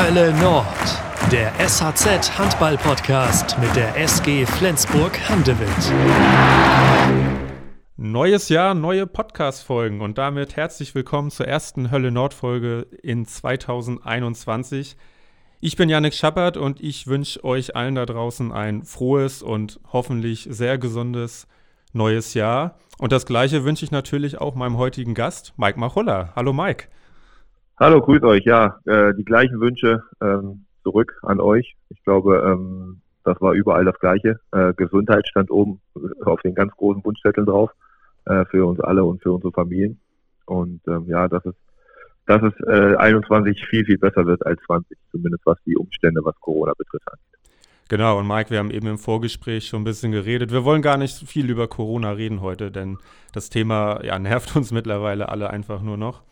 Hölle Nord, der SHZ Handball Podcast mit der SG Flensburg Handewitt. Neues Jahr, neue Podcast-Folgen und damit herzlich willkommen zur ersten Hölle Nord-Folge in 2021. Ich bin Janik Schappert und ich wünsche euch allen da draußen ein frohes und hoffentlich sehr gesundes neues Jahr. Und das gleiche wünsche ich natürlich auch meinem heutigen Gast, Mike Machulla. Hallo Mike. Hallo, grüß euch. Ja, äh, die gleichen Wünsche ähm, zurück an euch. Ich glaube, ähm, das war überall das Gleiche. Äh, Gesundheit stand oben auf den ganz großen Wunschzetteln drauf äh, für uns alle und für unsere Familien. Und ähm, ja, dass es, dass es äh, 21 viel, viel besser wird als 20, zumindest was die Umstände, was Corona betrifft. Genau, und Mike, wir haben eben im Vorgespräch schon ein bisschen geredet. Wir wollen gar nicht viel über Corona reden heute, denn das Thema ja, nervt uns mittlerweile alle einfach nur noch.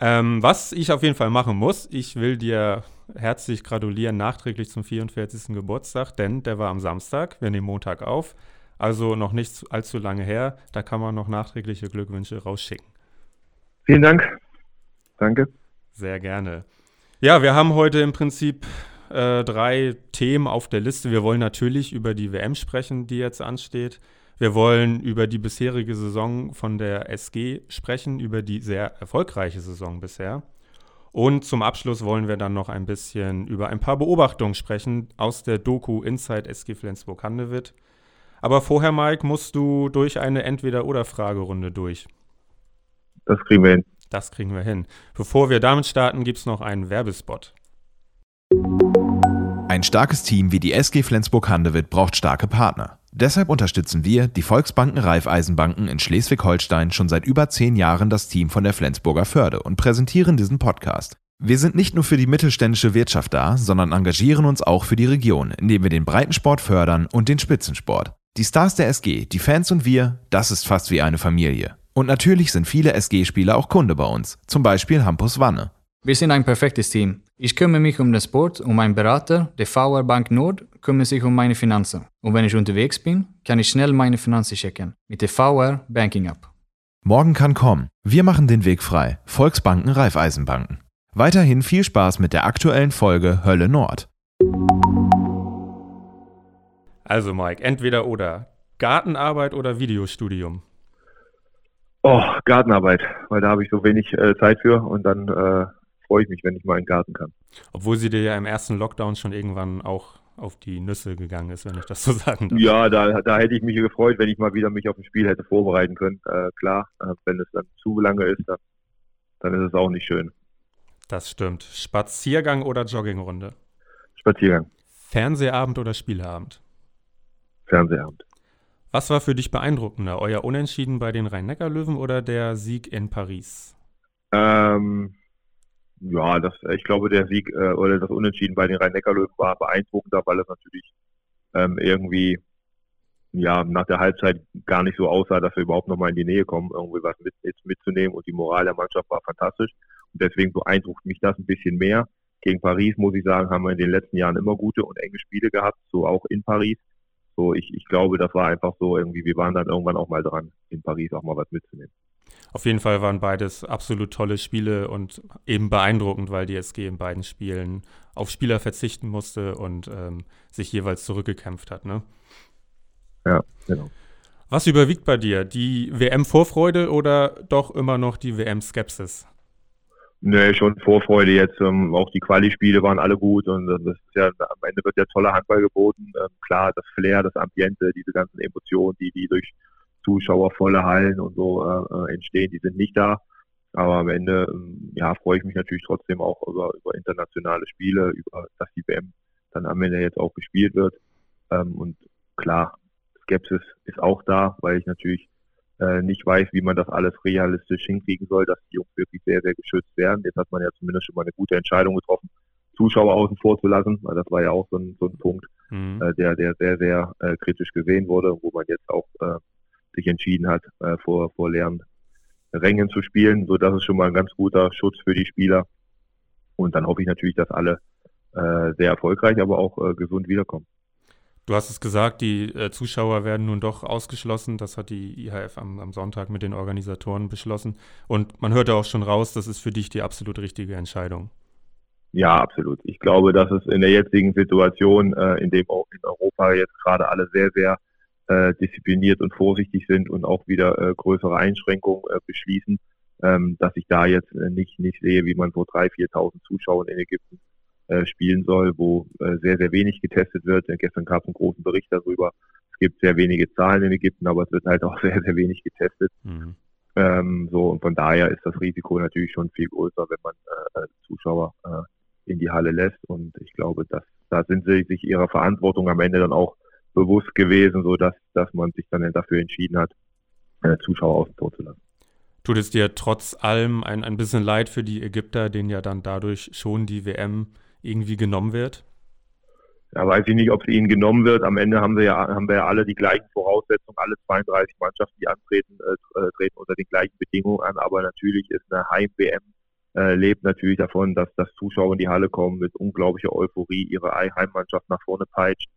Ähm, was ich auf jeden Fall machen muss, ich will dir herzlich gratulieren nachträglich zum 44. Geburtstag, denn der war am Samstag, wir nehmen Montag auf, also noch nicht allzu lange her. Da kann man noch nachträgliche Glückwünsche rausschicken. Vielen Dank. Danke. Sehr gerne. Ja, wir haben heute im Prinzip äh, drei Themen auf der Liste. Wir wollen natürlich über die WM sprechen, die jetzt ansteht. Wir wollen über die bisherige Saison von der SG sprechen, über die sehr erfolgreiche Saison bisher. Und zum Abschluss wollen wir dann noch ein bisschen über ein paar Beobachtungen sprechen aus der Doku Inside SG Flensburg-Handewitt. Aber vorher, Mike, musst du durch eine Entweder-Oder-Fragerunde durch. Das kriegen wir hin. Das kriegen wir hin. Bevor wir damit starten, gibt es noch einen Werbespot. Ein starkes Team wie die SG Flensburg-Handewitt braucht starke Partner. Deshalb unterstützen wir, die Volksbanken Raiffeisenbanken in Schleswig-Holstein, schon seit über zehn Jahren das Team von der Flensburger Förde und präsentieren diesen Podcast. Wir sind nicht nur für die mittelständische Wirtschaft da, sondern engagieren uns auch für die Region, indem wir den Breitensport fördern und den Spitzensport. Die Stars der SG, die Fans und wir, das ist fast wie eine Familie. Und natürlich sind viele SG-Spieler auch Kunde bei uns, zum Beispiel Hampus Wanne. Wir sind ein perfektes Team. Ich kümmere mich um den Sport und mein Berater, der VR Bank Nord, kümmert sich um meine Finanzen. Und wenn ich unterwegs bin, kann ich schnell meine Finanzen checken mit der VR Banking App. Morgen kann kommen. Wir machen den Weg frei. Volksbanken Raiffeisenbanken. Weiterhin viel Spaß mit der aktuellen Folge Hölle Nord. Also Mike, entweder oder. Gartenarbeit oder Videostudium? Oh, Gartenarbeit, weil da habe ich so wenig äh, Zeit für und dann äh, freue ich mich, wenn ich mal in den Garten kann. Obwohl sie dir ja im ersten Lockdown schon irgendwann auch auf die Nüsse gegangen ist, wenn ich das so sagen darf. Ja, da, da hätte ich mich gefreut, wenn ich mal wieder mich auf ein Spiel hätte vorbereiten können. Äh, klar, äh, wenn es dann zu lange ist, dann, dann ist es auch nicht schön. Das stimmt. Spaziergang oder Joggingrunde? Spaziergang. Fernsehabend oder Spieleabend? Fernsehabend. Was war für dich beeindruckender? Euer Unentschieden bei den Rhein-Neckar-Löwen oder der Sieg in Paris? Ähm, ja, das, ich glaube, der Sieg äh, oder das Unentschieden bei den Rhein-Neckar-Löwen war beeindruckender, weil es natürlich ähm, irgendwie ja nach der Halbzeit gar nicht so aussah, dass wir überhaupt noch mal in die Nähe kommen, irgendwie was mit, jetzt mitzunehmen und die Moral der Mannschaft war fantastisch und deswegen beeindruckt mich das ein bisschen mehr. Gegen Paris muss ich sagen, haben wir in den letzten Jahren immer gute und enge Spiele gehabt, so auch in Paris. So, ich, ich glaube, das war einfach so irgendwie, wir waren dann irgendwann auch mal dran, in Paris auch mal was mitzunehmen. Auf jeden Fall waren beides absolut tolle Spiele und eben beeindruckend, weil die SG in beiden Spielen auf Spieler verzichten musste und ähm, sich jeweils zurückgekämpft hat. Ne? Ja, genau. Was überwiegt bei dir? Die WM-Vorfreude oder doch immer noch die WM-Skepsis? Nee, schon Vorfreude jetzt. Ähm, auch die Quali-Spiele waren alle gut und das ist ja, am Ende wird ja toller Handball geboten. Ähm, klar, das Flair, das Ambiente, diese ganzen Emotionen, die, die durch Zuschauer, volle Hallen und so äh, entstehen, die sind nicht da. Aber am Ende ähm, ja, freue ich mich natürlich trotzdem auch über, über internationale Spiele, über dass die WM dann am Ende jetzt auch gespielt wird. Ähm, und klar, Skepsis ist auch da, weil ich natürlich äh, nicht weiß, wie man das alles realistisch hinkriegen soll, dass die Jungs wirklich sehr, sehr geschützt werden. Jetzt hat man ja zumindest schon mal eine gute Entscheidung getroffen, Zuschauer außen vor zu lassen, weil das war ja auch so ein, so ein Punkt, mhm. äh, der, der sehr, sehr äh, kritisch gesehen wurde, wo man jetzt auch äh, sich entschieden hat, äh, vor, vor leeren Rängen zu spielen. So, das ist schon mal ein ganz guter Schutz für die Spieler. Und dann hoffe ich natürlich, dass alle äh, sehr erfolgreich, aber auch äh, gesund wiederkommen. Du hast es gesagt, die äh, Zuschauer werden nun doch ausgeschlossen. Das hat die IHF am, am, Sonntag mit den Organisatoren beschlossen. Und man hörte auch schon raus, das ist für dich die absolut richtige Entscheidung. Ja, absolut. Ich glaube, dass es in der jetzigen Situation, äh, in dem auch in Europa jetzt gerade alle sehr, sehr äh, diszipliniert und vorsichtig sind und auch wieder äh, größere Einschränkungen äh, beschließen, ähm, dass ich da jetzt äh, nicht, nicht sehe, wie man vor 3.000, 4.000 Zuschauern in Ägypten äh, spielen soll, wo äh, sehr, sehr wenig getestet wird. Äh, gestern gab es einen großen Bericht darüber. Es gibt sehr wenige Zahlen in Ägypten, aber es wird halt auch sehr, sehr wenig getestet. Mhm. Ähm, so, und von daher ist das Risiko natürlich schon viel größer, wenn man äh, Zuschauer äh, in die Halle lässt. Und ich glaube, dass da sind sie sich ihrer Verantwortung am Ende dann auch bewusst gewesen, so dass, dass man sich dann dafür entschieden hat, äh, Zuschauer außen vor zu lassen. Tut es dir trotz allem ein, ein bisschen leid für die Ägypter, denen ja dann dadurch schon die WM irgendwie genommen wird? Ja, weiß ich nicht, ob es ihnen genommen wird. Am Ende haben wir ja, haben wir ja alle die gleichen Voraussetzungen. Alle 32 Mannschaften, die antreten, äh, äh, treten unter den gleichen Bedingungen an. Aber natürlich ist eine Heim-WM äh, lebt natürlich davon, dass, dass Zuschauer in die Halle kommen mit unglaublicher Euphorie, ihre Heimmannschaft nach vorne peitscht.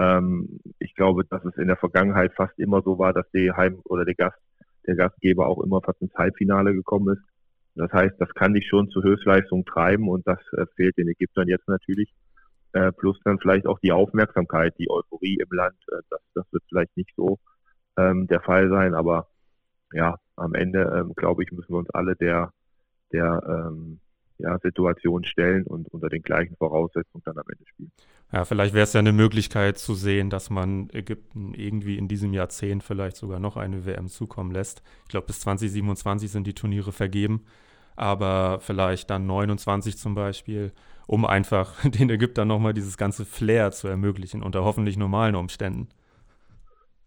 Ähm, ich glaube, dass es in der Vergangenheit fast immer so war, dass die Heim- oder der Gast, der Gastgeber auch immer fast ins Halbfinale gekommen ist. Das heißt, das kann dich schon zu Höchstleistung treiben und das äh, fehlt den Ägyptern jetzt natürlich. Äh, plus dann vielleicht auch die Aufmerksamkeit, die Euphorie im Land. Äh, das, das wird vielleicht nicht so ähm, der Fall sein, aber ja, am Ende, ähm, glaube ich, müssen wir uns alle der, der ähm, ja, Situation stellen und unter den gleichen Voraussetzungen dann am Ende spielen. Ja, vielleicht wäre es ja eine Möglichkeit zu sehen, dass man Ägypten irgendwie in diesem Jahrzehnt vielleicht sogar noch eine WM zukommen lässt. Ich glaube, bis 2027 sind die Turniere vergeben, aber vielleicht dann 29 zum Beispiel, um einfach den Ägyptern nochmal dieses ganze Flair zu ermöglichen unter hoffentlich normalen Umständen.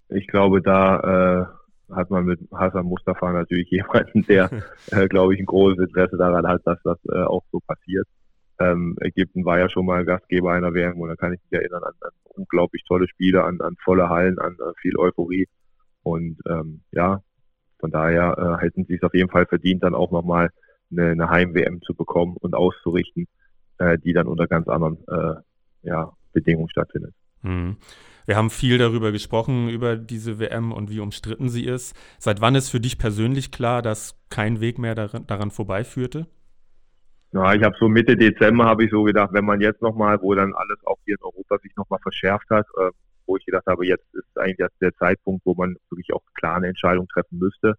Ich glaube, da äh, hat man mit Hassan Mustafa natürlich jemanden, der, äh, glaube ich, ein großes Interesse daran hat, dass das äh, auch so passiert. Ähm, Ägypten war ja schon mal Gastgeber einer WM und da kann ich mich erinnern an, an unglaublich tolle Spiele, an, an volle Hallen, an uh, viel Euphorie. Und ähm, ja, von daher äh, hätten sie es auf jeden Fall verdient, dann auch nochmal eine, eine Heim-WM zu bekommen und auszurichten, äh, die dann unter ganz anderen äh, ja, Bedingungen stattfindet. Mhm. Wir haben viel darüber gesprochen, über diese WM und wie umstritten sie ist. Seit wann ist für dich persönlich klar, dass kein Weg mehr daran, daran vorbeiführte? Ja, ich habe so Mitte Dezember habe ich so gedacht, wenn man jetzt nochmal, wo dann alles auch hier in Europa sich nochmal verschärft hat, äh, wo ich gedacht habe, jetzt ist eigentlich der Zeitpunkt, wo man wirklich auch klar eine Entscheidung treffen müsste.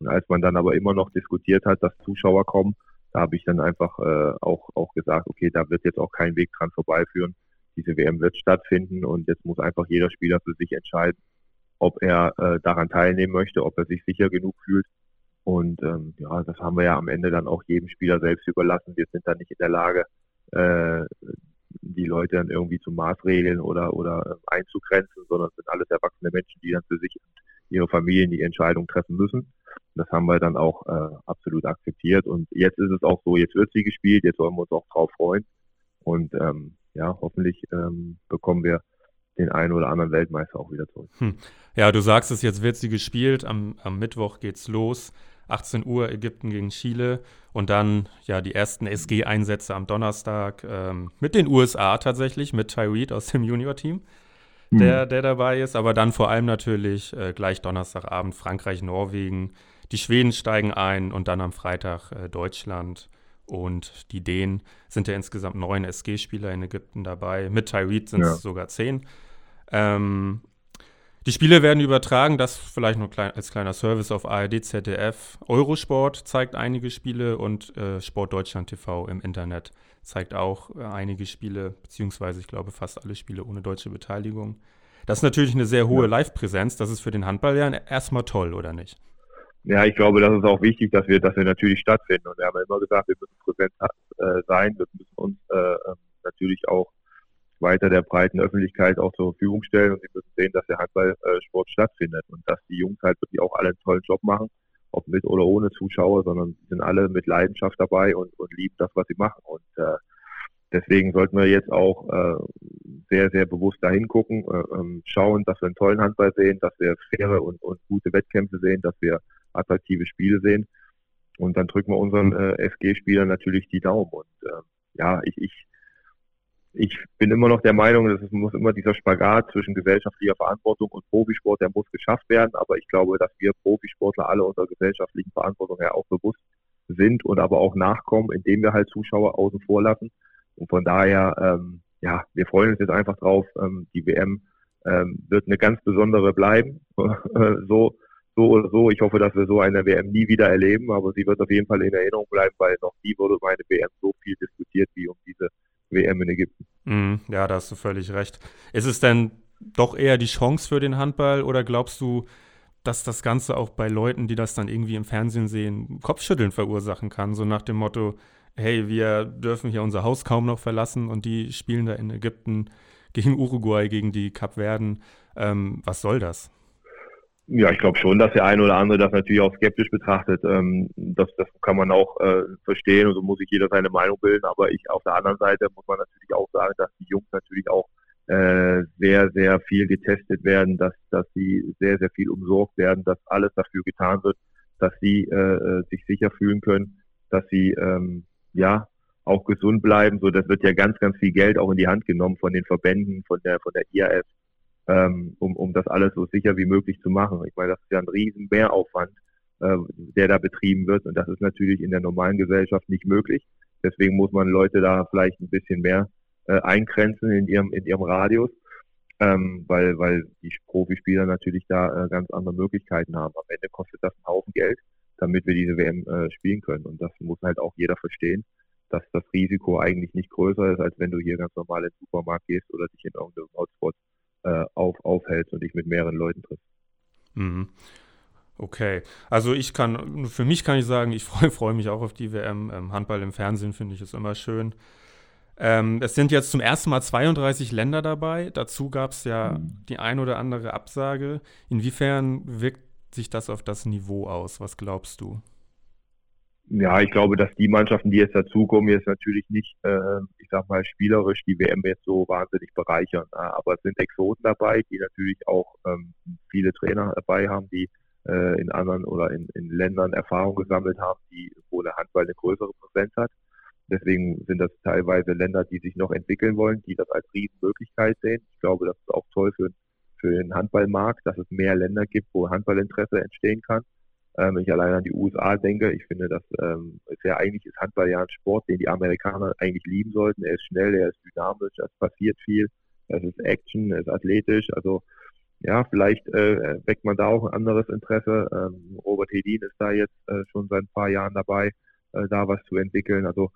Und als man dann aber immer noch diskutiert hat, dass Zuschauer kommen, da habe ich dann einfach äh, auch, auch gesagt, okay, da wird jetzt auch kein Weg dran vorbeiführen. Diese WM wird stattfinden und jetzt muss einfach jeder Spieler für sich entscheiden, ob er äh, daran teilnehmen möchte, ob er sich sicher genug fühlt und ähm, ja, das haben wir ja am Ende dann auch jedem Spieler selbst überlassen. Wir sind dann nicht in der Lage, äh, die Leute dann irgendwie zu maßregeln oder, oder äh, einzugrenzen, sondern sind alles erwachsene Menschen, die dann für sich und ihre Familien die Entscheidung treffen müssen. Das haben wir dann auch äh, absolut akzeptiert. Und jetzt ist es auch so, jetzt wird sie gespielt, jetzt wollen wir uns auch drauf freuen. Und ähm, ja, hoffentlich ähm, bekommen wir den einen oder anderen Weltmeister auch wieder zurück. Hm. Ja, du sagst es, jetzt wird sie gespielt, am, am Mittwoch geht's los. 18 Uhr Ägypten gegen Chile und dann ja die ersten SG-Einsätze am Donnerstag ähm, mit den USA tatsächlich, mit Tyreed aus dem Junior-Team, mhm. der, der dabei ist, aber dann vor allem natürlich äh, gleich Donnerstagabend Frankreich, Norwegen, die Schweden steigen ein und dann am Freitag äh, Deutschland und die Dänen sind ja insgesamt neun SG-Spieler in Ägypten dabei. Mit Tyreed sind es ja. sogar zehn. Ähm, die Spiele werden übertragen, das vielleicht nur klein, als kleiner Service auf ARD, ZDF. Eurosport zeigt einige Spiele und äh, Sport Deutschland TV im Internet zeigt auch äh, einige Spiele, beziehungsweise ich glaube fast alle Spiele ohne deutsche Beteiligung. Das ist natürlich eine sehr hohe. Live-Präsenz. Das ist für den Handball ja erstmal toll, oder nicht? Ja, ich glaube, das ist auch wichtig, dass wir, dass wir natürlich stattfinden. Und wir haben ja immer gesagt, wir müssen präsent äh, sein, wir müssen uns äh, ähm, natürlich auch weiter der breiten Öffentlichkeit auch zur Verfügung stellen und sie müssen sehen, dass der Handballsport stattfindet und dass die Jungs halt wirklich auch alle einen tollen Job machen, ob mit oder ohne Zuschauer, sondern sind alle mit Leidenschaft dabei und, und lieben das, was sie machen. Und äh, deswegen sollten wir jetzt auch äh, sehr, sehr bewusst dahin gucken, äh, ähm, schauen, dass wir einen tollen Handball sehen, dass wir faire und, und gute Wettkämpfe sehen, dass wir attraktive Spiele sehen. Und dann drücken wir unseren äh, FG-Spielern natürlich die Daumen. Und äh, ja, ich, ich ich bin immer noch der Meinung, dass es muss immer dieser Spagat zwischen gesellschaftlicher Verantwortung und Profisport, der muss geschafft werden. Aber ich glaube, dass wir Profisportler alle unserer gesellschaftlichen Verantwortung ja auch bewusst sind und aber auch nachkommen, indem wir halt Zuschauer außen vor lassen. Und von daher, ähm, ja, wir freuen uns jetzt einfach drauf. Ähm, die WM ähm, wird eine ganz besondere bleiben. so, so oder so. Ich hoffe, dass wir so eine WM nie wieder erleben, aber sie wird auf jeden Fall in Erinnerung bleiben, weil noch nie wurde meine WM so viel diskutiert wie um diese WM in Ägypten. Mm, ja, da hast du völlig recht. Ist es denn doch eher die Chance für den Handball oder glaubst du, dass das Ganze auch bei Leuten, die das dann irgendwie im Fernsehen sehen, Kopfschütteln verursachen kann? So nach dem Motto, hey, wir dürfen hier unser Haus kaum noch verlassen und die spielen da in Ägypten gegen Uruguay, gegen die Kapverden. Ähm, was soll das? Ja, ich glaube schon, dass der eine oder andere das natürlich auch skeptisch betrachtet. Ähm, das, das kann man auch äh, verstehen und so muss sich jeder seine Meinung bilden. Aber ich auf der anderen Seite muss man natürlich auch sagen, dass die Jungs natürlich auch äh, sehr, sehr viel getestet werden, dass, dass sie sehr, sehr viel umsorgt werden, dass alles dafür getan wird, dass sie äh, äh sich sicher fühlen können, dass sie ähm, ja auch gesund bleiben. So, das wird ja ganz, ganz viel Geld auch in die Hand genommen von den Verbänden, von der, von der IAF ähm, um, um das alles so sicher wie möglich zu machen. Ich meine, das ist ja ein riesen Mehraufwand, äh, der da betrieben wird und das ist natürlich in der normalen Gesellschaft nicht möglich. Deswegen muss man Leute da vielleicht ein bisschen mehr äh, eingrenzen in ihrem, in ihrem Radius, ähm, weil, weil die Profispieler natürlich da äh, ganz andere Möglichkeiten haben. Am Ende kostet das einen Haufen Geld, damit wir diese WM äh, spielen können und das muss halt auch jeder verstehen dass das Risiko eigentlich nicht größer ist, als wenn du hier ganz normal in den Supermarkt gehst oder dich in irgendeinem Hotspot äh, auf, aufhältst und dich mit mehreren Leuten triffst. Mhm. Okay, also ich kann, für mich kann ich sagen, ich freue freu mich auch auf die WM. Ähm, Handball im Fernsehen finde ich ist immer schön. Ähm, es sind jetzt zum ersten Mal 32 Länder dabei. Dazu gab es ja mhm. die ein oder andere Absage. Inwiefern wirkt sich das auf das Niveau aus? Was glaubst du? Ja, ich glaube, dass die Mannschaften, die jetzt dazukommen, jetzt natürlich nicht, äh, ich sag mal, spielerisch die WM jetzt so wahnsinnig bereichern. Aber es sind Exoten dabei, die natürlich auch ähm, viele Trainer dabei haben, die äh, in anderen oder in, in Ländern Erfahrung gesammelt haben, die, wo der Handball eine größere Präsenz hat. Deswegen sind das teilweise Länder, die sich noch entwickeln wollen, die das als Riesenmöglichkeit sehen. Ich glaube, das ist auch toll für, für den Handballmarkt, dass es mehr Länder gibt, wo Handballinteresse entstehen kann. Ähm, wenn ich allein an die USA denke, ich finde, dass ähm, ist ja eigentlich ist Handball ja ein Sport, den die Amerikaner eigentlich lieben sollten. Er ist schnell, er ist dynamisch, es passiert viel, es ist Action, es ist athletisch. Also ja, vielleicht äh, weckt man da auch ein anderes Interesse. Ähm, Robert Hedin ist da jetzt äh, schon seit ein paar Jahren dabei, äh, da was zu entwickeln. Also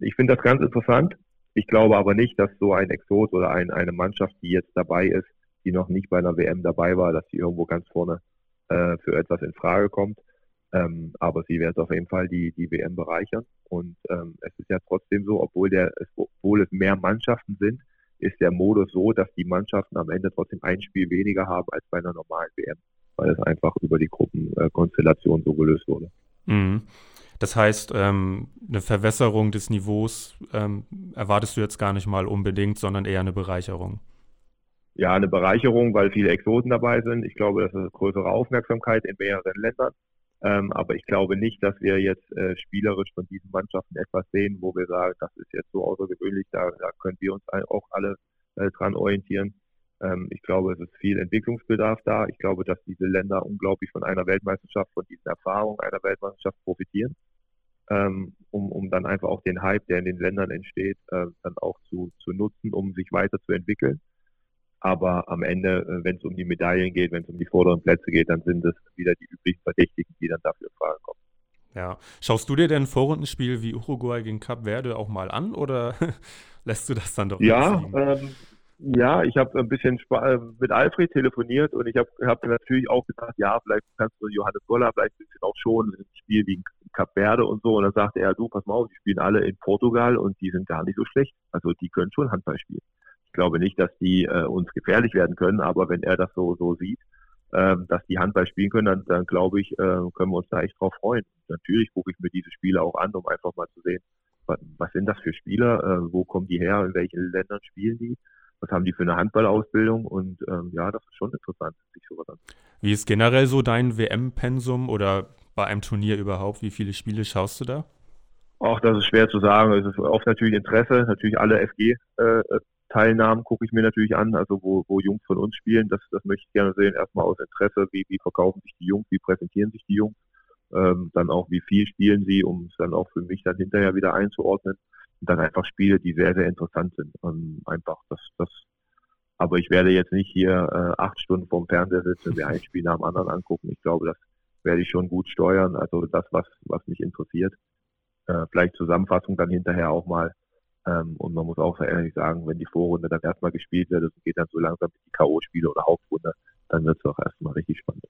ich finde das ganz interessant. Ich glaube aber nicht, dass so ein Exot oder ein, eine Mannschaft, die jetzt dabei ist, die noch nicht bei einer WM dabei war, dass sie irgendwo ganz vorne äh, für etwas in Frage kommt. Ähm, aber sie wird auf jeden Fall die, die WM bereichern. Und ähm, es ist ja trotzdem so, obwohl, der, es, obwohl es mehr Mannschaften sind, ist der Modus so, dass die Mannschaften am Ende trotzdem ein Spiel weniger haben als bei einer normalen WM, weil es einfach über die Gruppenkonstellation so gelöst wurde. Mhm. Das heißt, ähm, eine Verwässerung des Niveaus ähm, erwartest du jetzt gar nicht mal unbedingt, sondern eher eine Bereicherung ja, eine Bereicherung, weil viele Exoten dabei sind. Ich glaube, das ist größere Aufmerksamkeit in mehreren Ländern. Ähm, aber ich glaube nicht, dass wir jetzt äh, spielerisch von diesen Mannschaften etwas sehen, wo wir sagen, das ist jetzt so außergewöhnlich, da, da können wir uns auch alle äh, dran orientieren. Ähm, ich glaube, es ist viel Entwicklungsbedarf da. Ich glaube, dass diese Länder unglaublich von einer Weltmeisterschaft, von diesen Erfahrungen einer Weltmeisterschaft profitieren, ähm, um, um dann einfach auch den Hype, der in den Ländern entsteht, äh, dann auch zu, zu nutzen, um sich weiterzuentwickeln. Aber am Ende, äh, wenn es um die Medaillen geht, wenn es um die vorderen Plätze geht, dann sind es wieder die üblichen Verdächtigen, die dann dafür in Frage kommen. Ja. Schaust du dir denn Vorrundenspiel wie Uruguay gegen Cap Verde auch mal an oder lässt du das dann doch Ja, ähm, ja, ich habe ein bisschen äh, mit Alfred telefoniert und ich habe hab natürlich auch gesagt, ja, vielleicht kannst du Johannes Goller vielleicht ein bisschen auch schon ein Spiel wie Cap Verde und so. Und dann sagte er, du, pass mal auf, die spielen alle in Portugal und die sind gar nicht so schlecht. Also die können schon Handball spielen glaube nicht, dass die äh, uns gefährlich werden können, aber wenn er das so, so sieht, äh, dass die Handball spielen können, dann, dann glaube ich, äh, können wir uns da echt drauf freuen. Natürlich gucke ich mir diese Spiele auch an, um einfach mal zu sehen, was, was sind das für Spieler, äh, wo kommen die her, in welchen Ländern spielen die, was haben die für eine Handballausbildung und ähm, ja, das ist schon interessant, sich sowas an. Wie ist generell so dein WM-Pensum oder bei einem Turnier überhaupt? Wie viele Spiele schaust du da? Auch das ist schwer zu sagen. Es ist oft natürlich Interesse, natürlich alle FG äh, Teilnahmen gucke ich mir natürlich an, also wo, wo Jungs von uns spielen, das, das möchte ich gerne sehen. Erstmal aus Interesse, wie, wie verkaufen sich die Jungs, wie präsentieren sich die Jungs, ähm, dann auch wie viel spielen sie, um es dann auch für mich dann hinterher wieder einzuordnen. dann einfach Spiele, die sehr, sehr interessant sind. Und einfach das, das, aber ich werde jetzt nicht hier äh, acht Stunden vorm Fernseher sitzen und mir ein Spiel nach dem anderen angucken. Ich glaube, das werde ich schon gut steuern. Also das, was, was mich interessiert. Äh, vielleicht Zusammenfassung dann hinterher auch mal. Ähm, und man muss auch sehr ehrlich sagen, wenn die Vorrunde dann erstmal gespielt wird, und geht dann so langsam die K.O.-Spiele oder Hauptrunde, dann wird es auch erstmal richtig spannend.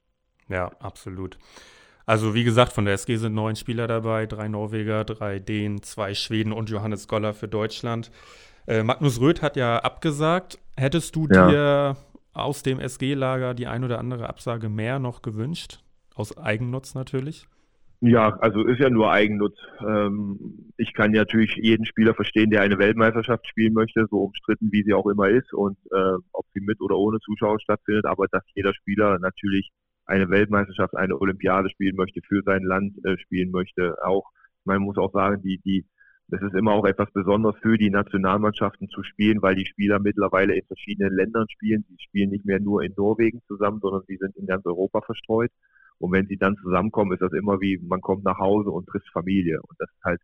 Ja, absolut. Also wie gesagt, von der SG sind neun Spieler dabei, drei Norweger, drei Dänen, zwei Schweden und Johannes Goller für Deutschland. Äh, Magnus Röth hat ja abgesagt. Hättest du ja. dir aus dem SG-Lager die ein oder andere Absage mehr noch gewünscht? Aus Eigennutz natürlich? Ja, also ist ja nur Eigennutz. Ähm, ich kann natürlich jeden Spieler verstehen, der eine Weltmeisterschaft spielen möchte, so umstritten wie sie auch immer ist und äh, ob sie mit oder ohne Zuschauer stattfindet, aber dass jeder Spieler natürlich eine Weltmeisterschaft, eine Olympiade spielen möchte, für sein Land äh, spielen möchte, auch. Man muss auch sagen, die, die, das ist immer auch etwas Besonderes für die Nationalmannschaften zu spielen, weil die Spieler mittlerweile in verschiedenen Ländern spielen. Sie spielen nicht mehr nur in Norwegen zusammen, sondern sie sind in ganz Europa verstreut. Und wenn sie dann zusammenkommen, ist das immer wie, man kommt nach Hause und trifft Familie. Und das ist halt,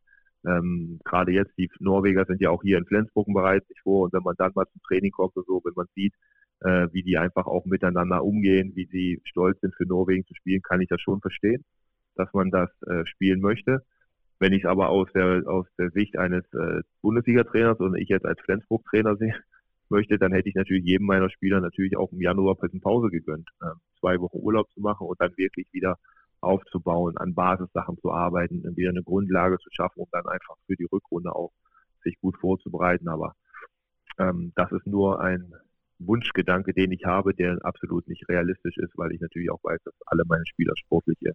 ähm, gerade jetzt, die Norweger sind ja auch hier in Flensburg bereits sich vor. Und wenn man dann mal zum Training kommt und so, wenn man sieht, äh, wie die einfach auch miteinander umgehen, wie sie stolz sind für Norwegen zu spielen, kann ich das schon verstehen, dass man das äh, spielen möchte. Wenn ich es aber aus der, aus der Sicht eines äh, Bundesliga-Trainers und ich jetzt als Flensburg-Trainer sehe, möchte, dann hätte ich natürlich jedem meiner Spieler natürlich auch im Januar ein Pause gegönnt, äh, zwei Wochen Urlaub zu machen und dann wirklich wieder aufzubauen, an Basissachen zu arbeiten, wieder eine Grundlage zu schaffen, um dann einfach für die Rückrunde auch sich gut vorzubereiten. Aber ähm, das ist nur ein Wunschgedanke, den ich habe, der absolut nicht realistisch ist, weil ich natürlich auch weiß, dass alle meine Spieler sportliche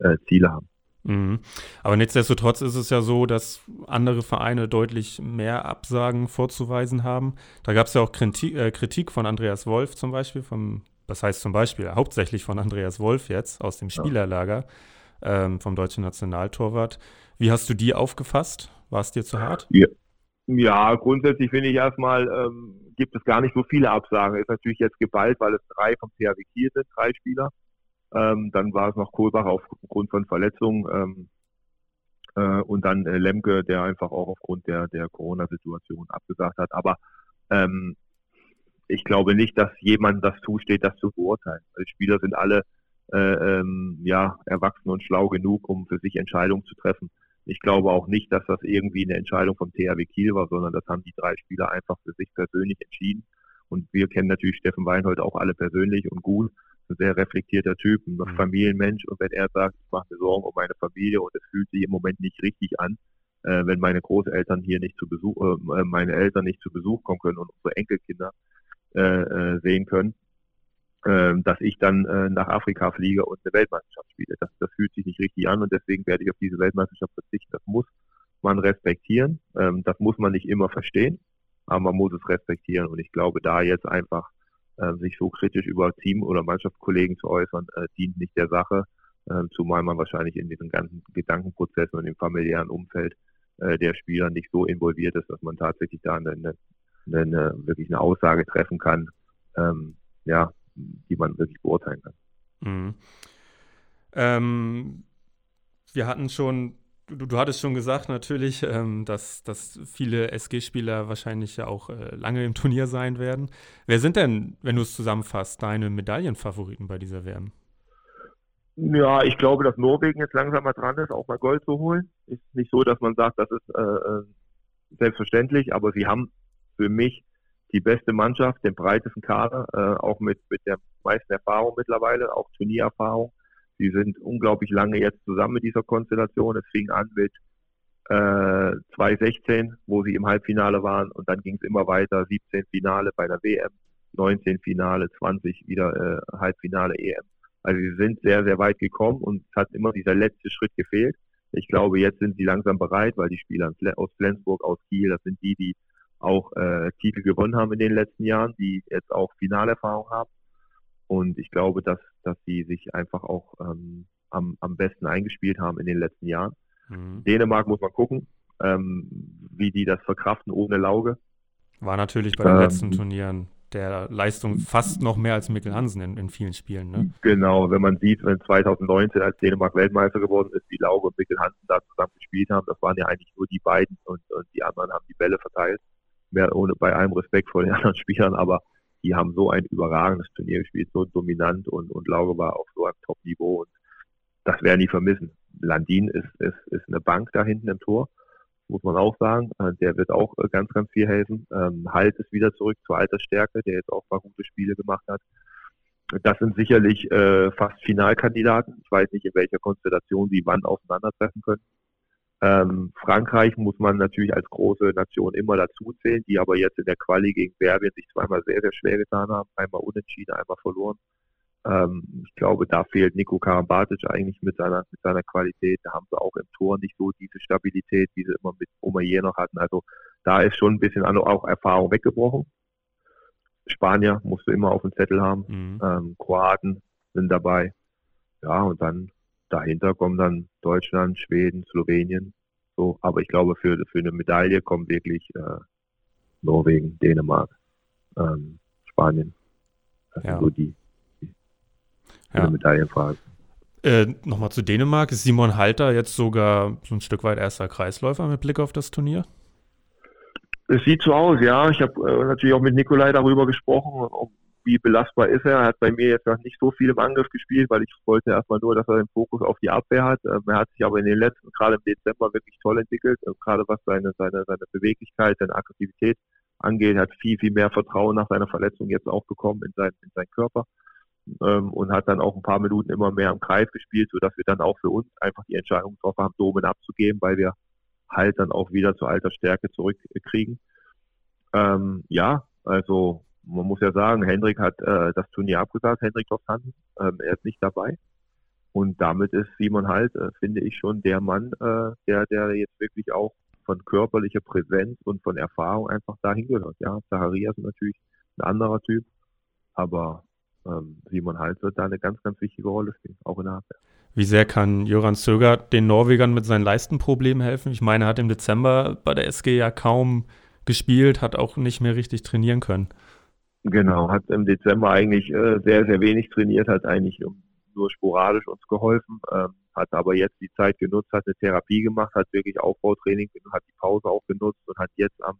äh, Ziele haben. Mhm. Aber nichtsdestotrotz ist es ja so, dass andere Vereine deutlich mehr Absagen vorzuweisen haben. Da gab es ja auch Kritik, äh, Kritik, von Andreas Wolf zum Beispiel, vom, das heißt zum Beispiel hauptsächlich von Andreas Wolf jetzt aus dem Spielerlager ähm, vom deutschen Nationaltorwart. Wie hast du die aufgefasst? War es dir zu hart? Ja, ja grundsätzlich finde ich erstmal, ähm, gibt es gar nicht so viele Absagen. Ist natürlich jetzt geballt, weil es drei vom THW Kiel sind, drei Spieler. Ähm, dann war es noch Kohlbach aufgrund von Verletzungen ähm, äh, und dann äh, Lemke, der einfach auch aufgrund der, der Corona-Situation abgesagt hat. Aber ähm, ich glaube nicht, dass jemand das zusteht, das zu beurteilen. Die Spieler sind alle äh, ähm, ja, erwachsen und schlau genug, um für sich Entscheidungen zu treffen. Ich glaube auch nicht, dass das irgendwie eine Entscheidung vom THW Kiel war, sondern das haben die drei Spieler einfach für sich persönlich entschieden. Und wir kennen natürlich Steffen Weinhold auch alle persönlich und gut ein sehr reflektierter Typ, ein mhm. Familienmensch. Und wenn er sagt, ich mache mir Sorgen um meine Familie und es fühlt sich im Moment nicht richtig an, äh, wenn meine Großeltern hier nicht zu Besuch, äh, meine Eltern nicht zu Besuch kommen können und unsere Enkelkinder äh, äh sehen können, äh, dass ich dann äh, nach Afrika fliege und eine Weltmeisterschaft spiele. Das, das fühlt sich nicht richtig an und deswegen werde ich auf diese Weltmeisterschaft verzichten. Das muss man respektieren. Ähm, das muss man nicht immer verstehen, aber man muss es respektieren. Und ich glaube, da jetzt einfach sich so kritisch über Team- oder Mannschaftskollegen zu äußern, äh, dient nicht der Sache, äh, zumal man wahrscheinlich in diesen ganzen Gedankenprozessen und im familiären Umfeld äh, der Spieler nicht so involviert ist, dass man tatsächlich da eine, eine, eine wirklich eine Aussage treffen kann, ähm, ja, die man wirklich beurteilen kann. Mhm. Ähm, wir hatten schon Du, du, hattest schon gesagt, natürlich, ähm, dass, dass viele SG-Spieler wahrscheinlich ja auch äh, lange im Turnier sein werden. Wer sind denn, wenn du es zusammenfasst, deine Medaillenfavoriten bei dieser WM? Ja, ich glaube, dass Norwegen jetzt langsam mal dran ist, auch mal Gold zu holen. Ist nicht so, dass man sagt, das ist äh, äh selbstverständlich, aber sie haben für mich die beste Mannschaft, den breitesten Kader, äh, auch mit, mit der meisten Erfahrung mittlerweile, auch Turniererfahrung. Sie sind unglaublich lange jetzt zusammen mit dieser Konstellation. Es fing an mit äh, 2016, wo sie im Halbfinale waren und dann ging es immer weiter, 17 Finale bei der WM, 19 Finale, 20 wieder äh, Halbfinale EM. Also sie sind sehr, sehr weit gekommen und es hat immer dieser letzte Schritt gefehlt. Ich glaube, jetzt sind sie langsam bereit, weil die Spieler aus Flensburg, aus Kiel, das sind die, die auch äh, Titel gewonnen haben in den letzten Jahren, die jetzt auch Finalerfahrung haben. Und ich glaube, dass, dass sie sich einfach auch ähm, am, am besten eingespielt haben in den letzten Jahren. Mhm. Dänemark muss man gucken, ähm, wie die das verkraften ohne Lauge. War natürlich bei den ähm, letzten Turnieren der Leistung fast noch mehr als Mikkel Hansen in, in vielen Spielen. Ne? Genau, wenn man sieht, wenn 2019 als Dänemark Weltmeister geworden ist, wie Lauge und Mikkel Hansen da zusammen gespielt haben, das waren ja eigentlich nur die beiden und, und die anderen haben die Bälle verteilt. Mehr ohne bei allem Respekt vor den anderen Spielern, aber die haben so ein überragendes Turnier gespielt, so dominant und, und Lauge war auf so einem Top-Niveau und das werden die vermissen. Landin ist, ist, ist eine Bank da hinten im Tor muss man auch sagen. Äh, der wird auch äh, ganz, ganz viel helfen. Ähm, halt ist wieder zurück zur Altersstärke, der jetzt auch paar gute Spiele gemacht hat. Das sind sicherlich äh, fast Finalkandidaten. Ich weiß nicht, in welcher Konstellation sie wann aufeinandertreffen können. Ähm, Frankreich muss man natürlich als große Nation immer dazu zählen, die aber jetzt in der Quali gegen Serbien sich zweimal sehr, sehr schwer getan haben. Einmal unentschieden, einmal verloren. Ähm, ich glaube, da fehlt Nico Karabatic eigentlich mit seiner, mit seiner Qualität. Da haben sie auch im Tor nicht so diese Stabilität, wie sie immer mit Omayer noch hatten. Also da ist schon ein bisschen auch Erfahrung weggebrochen. Spanier musst du immer auf dem Zettel haben. Mhm. Ähm, Kroaten sind dabei. Ja, und dann dahinter kommen dann Deutschland, Schweden, Slowenien. So, aber ich glaube, für, für eine Medaille kommen wirklich äh, Norwegen, Dänemark, ähm, Spanien. Das ja. sind so die, ja. Medaillenfrage. Äh, Nochmal zu Dänemark. Ist Simon Halter jetzt sogar so ein Stück weit erster Kreisläufer mit Blick auf das Turnier? Es sieht so aus, ja. Ich habe äh, natürlich auch mit Nikolai darüber gesprochen, wie belastbar ist er. Er hat bei mir jetzt noch nicht so viel im Angriff gespielt, weil ich wollte erstmal nur, dass er den Fokus auf die Abwehr hat. Ähm, er hat sich aber in den letzten, gerade im Dezember, wirklich toll entwickelt. Ähm, gerade was seine, seine, seine Beweglichkeit, seine Aggressivität angeht, hat viel, viel mehr Vertrauen nach seiner Verletzung jetzt auch bekommen in, sein, in seinen Körper ähm, und hat dann auch ein paar Minuten immer mehr am Kreis gespielt, sodass wir dann auch für uns einfach die Entscheidung getroffen haben, Domen abzugeben, weil wir halt dann auch wieder zur alter Stärke zurückkriegen. Ähm, ja, also man muss ja sagen, Hendrik hat äh, das Turnier abgesagt, Hendrik Dorfhanden, ähm, er ist nicht dabei. Und damit ist Simon halt, äh, finde ich, schon der Mann, äh, der, der jetzt wirklich auch von körperlicher Präsenz und von Erfahrung einfach dahin gehört. Ja, Zacharias ist natürlich ein anderer Typ, aber ähm, Simon Hals wird da eine ganz, ganz wichtige Rolle spielen, auch in der Abwehr. Wie sehr kann Jöran Söger den Norwegern mit seinen Leistenproblemen helfen? Ich meine, er hat im Dezember bei der SG ja kaum gespielt, hat auch nicht mehr richtig trainieren können. Genau, hat im Dezember eigentlich äh, sehr, sehr wenig trainiert, hat eigentlich nur sporadisch uns geholfen, ähm, hat aber jetzt die Zeit genutzt, hat eine Therapie gemacht, hat wirklich Aufbautraining, hat die Pause auch genutzt und hat jetzt am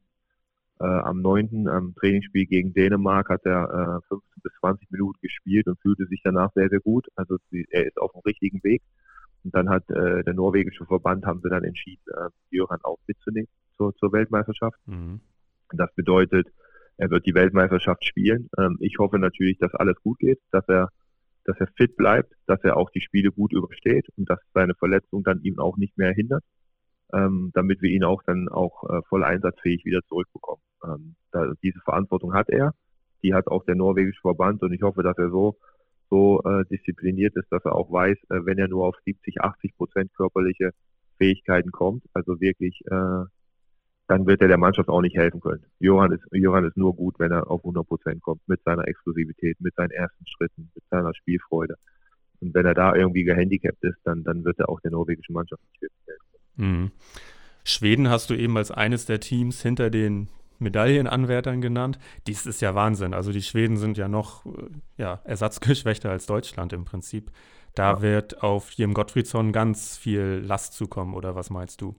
äh, am 9. am Trainingsspiel gegen Dänemark hat er äh, 15 bis 20 Minuten gespielt und fühlte sich danach sehr, sehr gut. Also sie, er ist auf dem richtigen Weg. Und dann hat äh, der norwegische Verband, haben sie dann entschieden, äh, Jöran auch mitzunehmen zur, zur Weltmeisterschaft. Mhm. Das bedeutet, er wird die Weltmeisterschaft spielen. Ähm, ich hoffe natürlich, dass alles gut geht, dass er, dass er fit bleibt, dass er auch die Spiele gut übersteht und dass seine Verletzung dann ihm auch nicht mehr hindert, ähm, damit wir ihn auch dann auch äh, voll einsatzfähig wieder zurückbekommen. Ähm, diese Verantwortung hat er, die hat auch der norwegische Verband und ich hoffe, dass er so so äh, diszipliniert ist, dass er auch weiß, äh, wenn er nur auf 70, 80 Prozent körperliche Fähigkeiten kommt, also wirklich, dann wird er der Mannschaft auch nicht helfen können. Johann ist, Johann ist nur gut, wenn er auf 100 Prozent kommt, mit seiner Exklusivität, mit seinen ersten Schritten, mit seiner Spielfreude. Und wenn er da irgendwie gehandicapt ist, dann, dann wird er auch der norwegischen Mannschaft nicht helfen. Mhm. Schweden hast du eben als eines der Teams hinter den Medaillenanwärtern genannt. Dies ist ja Wahnsinn. Also die Schweden sind ja noch äh, ja, ersatzgeschwächter als Deutschland im Prinzip. Da ja. wird auf Jem Gottfriedsson ganz viel Last zukommen, oder was meinst du?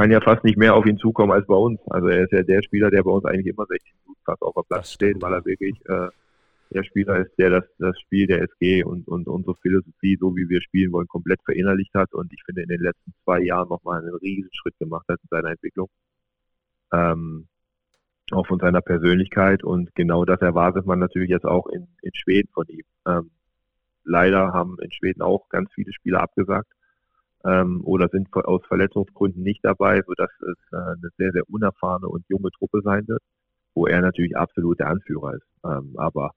Kann ja fast nicht mehr auf ihn zukommen als bei uns. Also er ist ja der Spieler, der bei uns eigentlich immer 16 Minuten fast auf dem Platz steht, weil er wirklich äh, der Spieler ist, der das, das Spiel der SG und, und unsere Philosophie, so wie wir spielen wollen, komplett verinnerlicht hat und ich finde in den letzten zwei Jahren nochmal einen riesen Schritt gemacht hat in seiner Entwicklung ähm, auch von seiner Persönlichkeit und genau das erwartet man natürlich jetzt auch in, in Schweden von ihm. Ähm, leider haben in Schweden auch ganz viele Spieler abgesagt ähm, oder sind aus Verletzungsgründen nicht dabei, sodass es äh, eine sehr, sehr unerfahrene und junge Truppe sein wird, wo er natürlich absolut der Anführer ist. Ähm, aber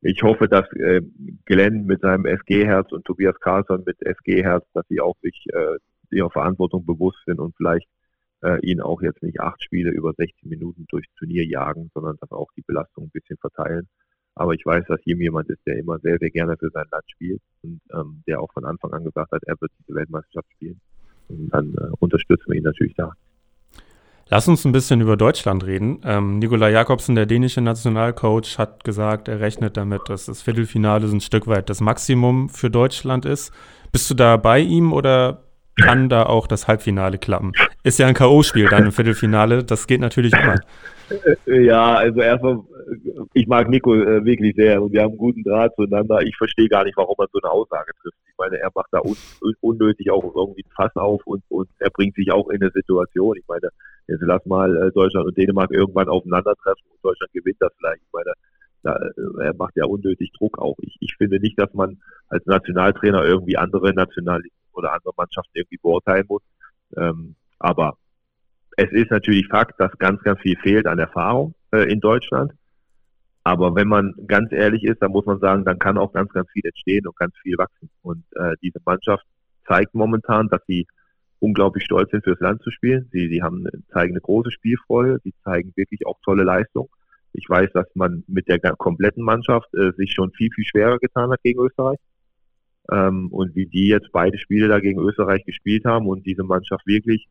ich hoffe, dass äh, Glenn mit seinem SG-Herz und Tobias Carlson mit SG-Herz, dass sie auch sich äh, ihrer Verantwortung bewusst sind und vielleicht äh, ihn auch jetzt nicht acht Spiele über 16 Minuten durchs Turnier jagen, sondern dass auch die Belastung ein bisschen verteilen. Aber ich weiß, dass hier jemand ist, der immer sehr, sehr gerne für sein Land spielt und ähm, der auch von Anfang an gesagt hat, er wird diese Weltmeisterschaft spielen. Und dann äh, unterstützen wir ihn natürlich da. Lass uns ein bisschen über Deutschland reden. Ähm, Nikola Jakobsen, der dänische Nationalcoach, hat gesagt, er rechnet damit, dass das Viertelfinale so ein Stück weit das Maximum für Deutschland ist. Bist du da bei ihm oder kann da auch das Halbfinale klappen? Ist ja ein K.O.-Spiel dann im Viertelfinale, das geht natürlich immer. Ja, also erstmal, ich mag Nico äh, wirklich sehr und wir haben einen guten Draht zueinander. Ich verstehe gar nicht, warum man so eine Aussage trifft. Ich meine, er macht da un unnötig auch irgendwie ein Fass auf und, und er bringt sich auch in eine Situation. Ich meine, jetzt lass mal äh, Deutschland und Dänemark irgendwann aufeinandertreffen und Deutschland gewinnt das vielleicht. Ich meine, da, äh, er macht ja unnötig Druck auch. Ich, ich finde nicht, dass man als Nationaltrainer irgendwie andere National oder andere Mannschaften irgendwie beurteilen muss. Ähm, aber es ist natürlich Fakt, dass ganz, ganz viel fehlt an Erfahrung äh, in Deutschland. Aber wenn man ganz ehrlich ist, dann muss man sagen, dann kann auch ganz, ganz viel entstehen und ganz viel wachsen. Und äh, diese Mannschaft zeigt momentan, dass sie unglaublich stolz sind, fürs Land zu spielen. Sie, sie haben, zeigen eine große Spielfreude, sie zeigen wirklich auch tolle Leistung. Ich weiß, dass man mit der kompletten Mannschaft äh, sich schon viel, viel schwerer getan hat gegen Österreich. Ähm, und wie die jetzt beide Spiele da gegen Österreich gespielt haben und diese Mannschaft wirklich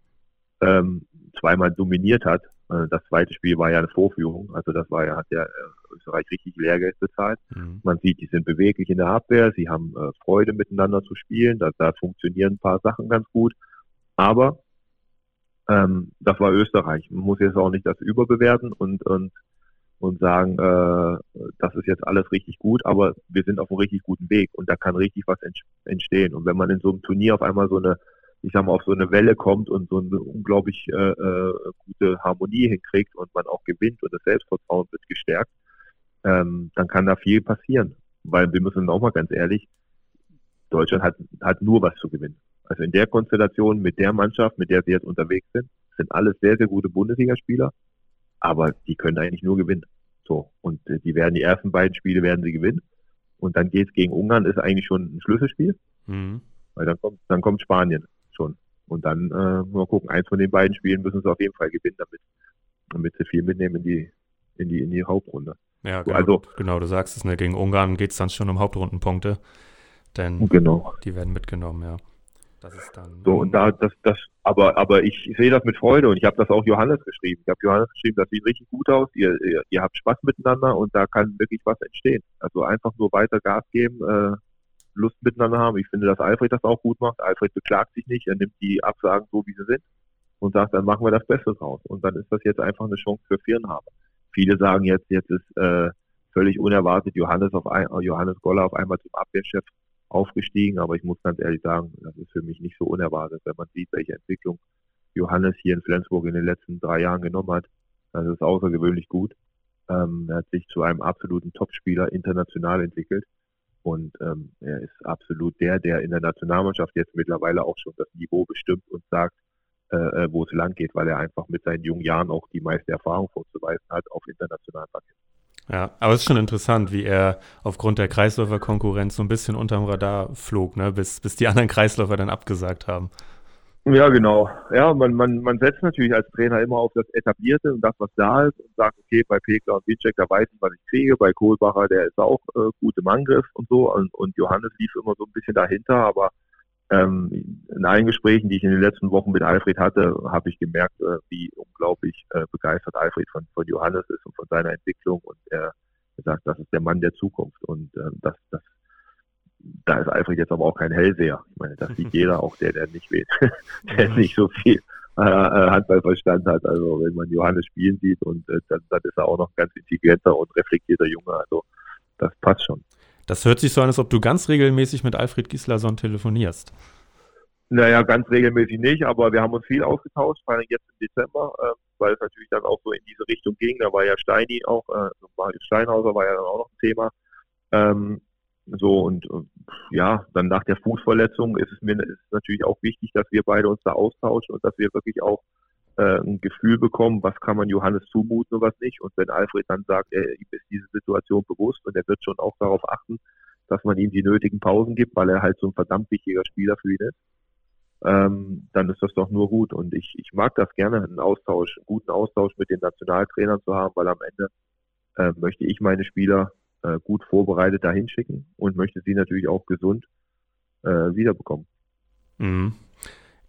ähm, zweimal dominiert hat. Äh, das zweite Spiel war ja eine Vorführung, also das war ja, hat ja äh, Österreich richtig Lehrgeld bezahlt. Mhm. Man sieht, die sind beweglich in der Abwehr, sie haben äh, Freude miteinander zu spielen, da, da funktionieren ein paar Sachen ganz gut. Aber ähm, das war Österreich. Man muss jetzt auch nicht das überbewerten und, und, und sagen, äh, das ist jetzt alles richtig gut, aber wir sind auf einem richtig guten Weg und da kann richtig was entstehen. Und wenn man in so einem Turnier auf einmal so eine ich sag mal, auf so eine Welle kommt und so eine unglaublich äh, äh, gute Harmonie hinkriegt und man auch gewinnt und das Selbstvertrauen wird gestärkt, ähm, dann kann da viel passieren. Weil wir müssen auch mal ganz ehrlich, Deutschland hat, hat nur was zu gewinnen. Also in der Konstellation mit der Mannschaft, mit der sie jetzt unterwegs sind, sind alles sehr, sehr gute Bundesligaspieler, aber die können eigentlich nur gewinnen. So. Und äh, die werden die ersten beiden Spiele werden sie gewinnen. Und dann geht es gegen Ungarn, ist eigentlich schon ein Schlüsselspiel. Mhm. Weil dann kommt, dann kommt Spanien schon. Und dann äh, mal gucken, eins von den beiden Spielen müssen sie auf jeden Fall gewinnen, damit, damit sie viel mitnehmen in die, in die, in die Hauptrunde. Ja, genau, also, genau, du sagst es, ne? gegen Ungarn geht es dann schon um Hauptrundenpunkte. Denn genau. die werden mitgenommen, ja. Das ist dann. So, und da, das, das, aber, aber ich, sehe das mit Freude und ich habe das auch Johannes geschrieben. Ich habe Johannes geschrieben, das sieht richtig gut aus, ihr, ihr, ihr, habt Spaß miteinander und da kann wirklich was entstehen. Also einfach nur weiter Gas geben, äh, Lust miteinander haben. Ich finde, dass Alfred das auch gut macht. Alfred beklagt sich nicht, er nimmt die Absagen so, wie sie sind und sagt, dann machen wir das Beste draus. Und dann ist das jetzt einfach eine Chance für Firnhaber. Viele sagen jetzt, jetzt ist äh, völlig unerwartet Johannes, auf ein, Johannes Goller auf einmal zum Abwehrchef aufgestiegen, aber ich muss ganz ehrlich sagen, das ist für mich nicht so unerwartet, wenn man sieht, welche Entwicklung Johannes hier in Flensburg in den letzten drei Jahren genommen hat. Das ist außergewöhnlich gut. Ähm, er hat sich zu einem absoluten Topspieler international entwickelt. Und ähm, er ist absolut der, der in der Nationalmannschaft jetzt mittlerweile auch schon das Niveau bestimmt und sagt, äh, äh wo es lang geht, weil er einfach mit seinen jungen Jahren auch die meiste Erfahrung vorzuweisen hat auf internationalen Parkett. Ja, aber es ist schon interessant, wie er aufgrund der Kreisläufer-Konkurrenz so ein bisschen unterm Radar flog, ne? bis, bis die anderen Kreisläufer dann abgesagt haben. Ja, genau. Ja, man, man, man setzt natürlich als Trainer immer auf das Etablierte und das, was da ist und sagt, okay, bei Pekler und Witschek, da weiß ich, was ich kriege. Bei Kohlbacher, der ist auch äh, gut im Angriff und so. Und, und Johannes lief immer so ein bisschen dahinter, aber in allen Gesprächen, die ich in den letzten Wochen mit Alfred hatte, habe ich gemerkt, äh, wie unglaublich äh, begeistert Alfred von, von Johannes ist und von seiner Entwicklung. Und er sagt, das ist der Mann der Zukunft. Und äh, das, das da ist Alfred jetzt aber auch kein Hellseher. Ich meine, das sieht jeder, auch der, der nicht will, der nicht so viel äh, Handballverstand hat. Also wenn man Johannes spielen sieht und dann, dann ist er auch noch ein ganz intelligenter und reflektierter Junge. Also das passt schon. Das hört sich so an, als ob du ganz regelmäßig mit Alfred Gislason telefonierst. Naja, ganz regelmäßig nicht, aber wir haben uns viel ausgetauscht, vor allem jetzt im Dezember, äh, weil es natürlich dann auch so in diese Richtung ging. Da war ja Steini auch, äh, Marius Steinhauser war ja dann auch noch ein Thema. Ähm, so und ja, dann nach der Fußverletzung ist es mir ist natürlich auch wichtig, dass wir beide uns da austauschen und dass wir wirklich auch äh, ein Gefühl bekommen, was kann man Johannes zumuten und was nicht. Und wenn Alfred dann sagt, er ist diese Situation bewusst und er wird schon auch darauf achten, dass man ihm die nötigen Pausen gibt, weil er halt so ein verdammt wichtiger Spieler für ihn ist, ähm, dann ist das doch nur gut. Und ich, ich mag das gerne, einen Austausch, einen guten Austausch mit den Nationaltrainern zu haben, weil am Ende äh, möchte ich meine Spieler äh, gut vorbereitet dahin schicken und möchte sie natürlich auch gesund äh, wiederbekommen. Mhm.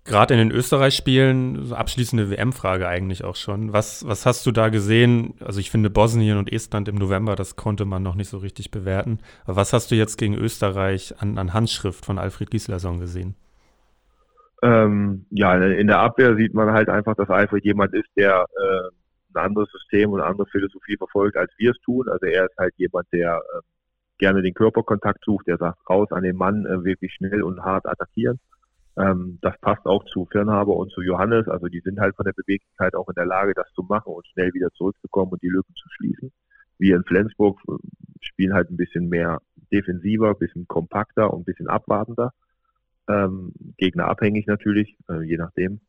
Gerade in den Österreich-Spielen, abschließende WM-Frage eigentlich auch schon. Was, was hast du da gesehen? Also ich finde Bosnien und Estland im November, das konnte man noch nicht so richtig bewerten. Aber was hast du jetzt gegen Österreich an, an Handschrift von Alfred Gislason gesehen? Ähm, ja, in der Abwehr sieht man halt einfach, dass Alfred jemand ist, der äh, ein anderes System und eine andere Philosophie verfolgt, als wir es tun. Also er ist halt jemand, der äh, gerne den Körperkontakt sucht, der sagt, raus an den Mann, äh, wirklich schnell und hart attackieren. Ähm, das passt auch zu Firnhaber und zu Johannes. Also die sind halt von der Beweglichkeit auch in der Lage, das zu machen und schnell wieder zurückzukommen und die Lücken zu schließen. Wir in Flensburg äh, spielen halt ein bisschen mehr defensiver, ein bisschen kompakter und ein bisschen abwartender. Ähm, Gegner abhängig natürlich, äh, je nachdem.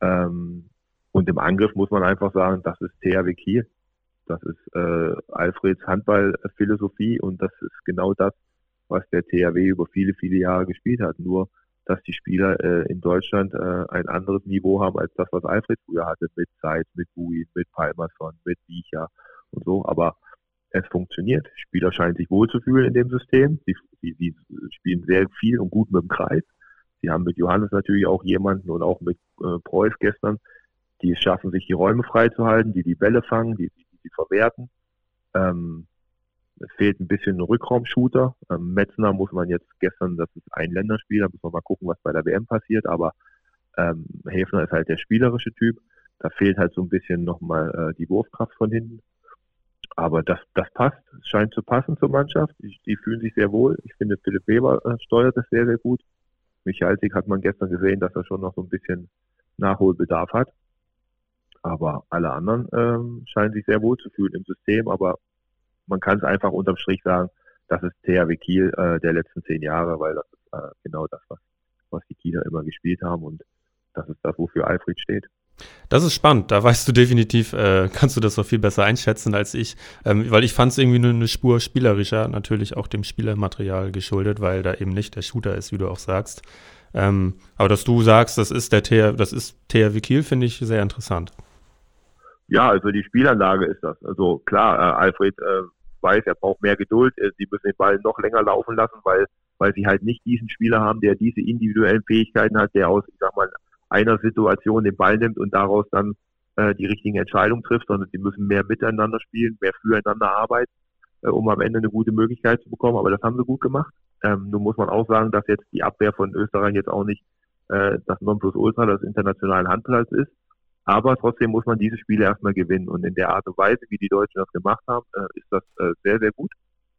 Ähm, und im Angriff muss man einfach sagen, das ist THW Kiel. Das ist äh, Alfreds Handballphilosophie und das ist genau das, was der THW über viele, viele Jahre gespielt hat. Nur dass die Spieler äh, in Deutschland äh, ein anderes Niveau haben als das, was Alfred früher hatte, mit Zeit, mit Bui, mit Palmerson, mit Biecher und so. Aber es funktioniert. Spieler scheinen sich wohlzufühlen in dem System. Sie, sie, sie spielen sehr viel und gut mit dem Kreis. Sie haben mit Johannes natürlich auch jemanden und auch mit äh, Preuß gestern, die es schaffen, sich die Räume freizuhalten, die die Bälle fangen, die, die verwerten. Ähm, es fehlt ein bisschen ein Rückraumshooter. Ähm, Metzner muss man jetzt gestern, das ist ein Länderspiel, da muss man mal gucken, was bei der WM passiert, aber ähm, Häfner ist halt der spielerische Typ. Da fehlt halt so ein bisschen nochmal äh, die Wurfkraft von hinten. Aber das, das passt, scheint zu passen zur Mannschaft. Die, die fühlen sich sehr wohl. Ich finde, Philipp Weber äh, steuert das sehr, sehr gut. Michalsik hat man gestern gesehen, dass er schon noch so ein bisschen Nachholbedarf hat. Aber alle anderen ähm, scheinen sich sehr wohl zu fühlen im System. Aber man kann es einfach unterm Strich sagen, das ist THW Kiel äh, der letzten zehn Jahre, weil das ist äh, genau das, was, was die Kieler immer gespielt haben und das ist das, wofür Alfred steht. Das ist spannend. Da weißt du definitiv, äh, kannst du das noch viel besser einschätzen als ich, ähm, weil ich fand es irgendwie nur eine Spur spielerischer, natürlich auch dem Spielermaterial geschuldet, weil da eben nicht der Shooter ist, wie du auch sagst. Ähm, aber dass du sagst, das ist der ist THW Kiel, finde ich sehr interessant. Ja, also die Spielanlage ist das. Also klar, äh, Alfred äh, weiß, er braucht mehr Geduld. Äh, sie müssen den Ball noch länger laufen lassen, weil, weil sie halt nicht diesen Spieler haben, der diese individuellen Fähigkeiten hat, der aus, ich sag mal, einer Situation den Ball nimmt und daraus dann äh, die richtigen Entscheidungen trifft, sondern sie müssen mehr miteinander spielen, mehr füreinander arbeiten, äh, um am Ende eine gute Möglichkeit zu bekommen. Aber das haben sie gut gemacht. Ähm, nun muss man auch sagen, dass jetzt die Abwehr von Österreich jetzt auch nicht äh, das Nonplusultra des internationalen Handballs ist. Aber trotzdem muss man diese Spiele erstmal gewinnen. Und in der Art und Weise, wie die Deutschen das gemacht haben, äh, ist das äh, sehr, sehr gut.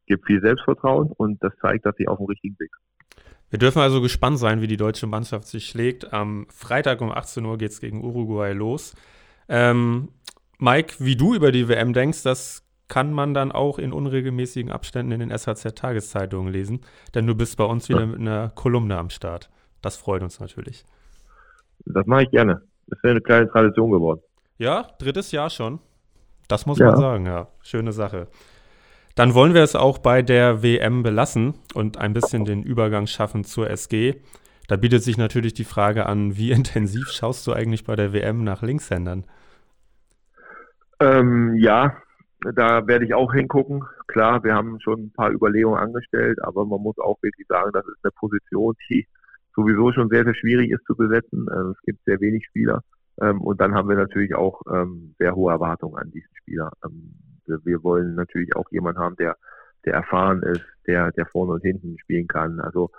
Gibt viel Selbstvertrauen und das zeigt, dass sie auf dem richtigen Weg sind. Wir dürfen also gespannt sein, wie die deutsche Mannschaft sich schlägt. Am Freitag um 18 Uhr geht es gegen Uruguay los. Ähm, Mike, wie du über die WM denkst, das kann man dann auch in unregelmäßigen Abständen in den SHZ-Tageszeitungen lesen, denn du bist bei uns wieder mit einer Kolumne am Start. Das freut uns natürlich. Das mache ich gerne. Das wäre eine kleine Tradition geworden. Ja, drittes Jahr schon. Das muss ja. man sagen, ja. Schöne Sache. Dann wollen wir es auch bei der WM belassen und ein bisschen den Übergang schaffen zur SG. Da bietet sich natürlich die Frage an, wie intensiv schaust du eigentlich bei der WM nach Linkshändern? Ähm, ja, da werde ich auch hingucken. Klar, wir haben schon ein paar Überlegungen angestellt, aber man muss auch wirklich sagen, das ist eine Position, die sowieso schon sehr, sehr schwierig ist zu besetzen. Äh, es gibt sehr wenig Spieler. Ähm, und dann haben wir natürlich auch ähm, sehr hohe Erwartungen an diesen Spieler. Ähm, wir, wollen natürlich auch jemanden haben, der, der erfahren ist, der, der vorne und hinten spielen kann. Also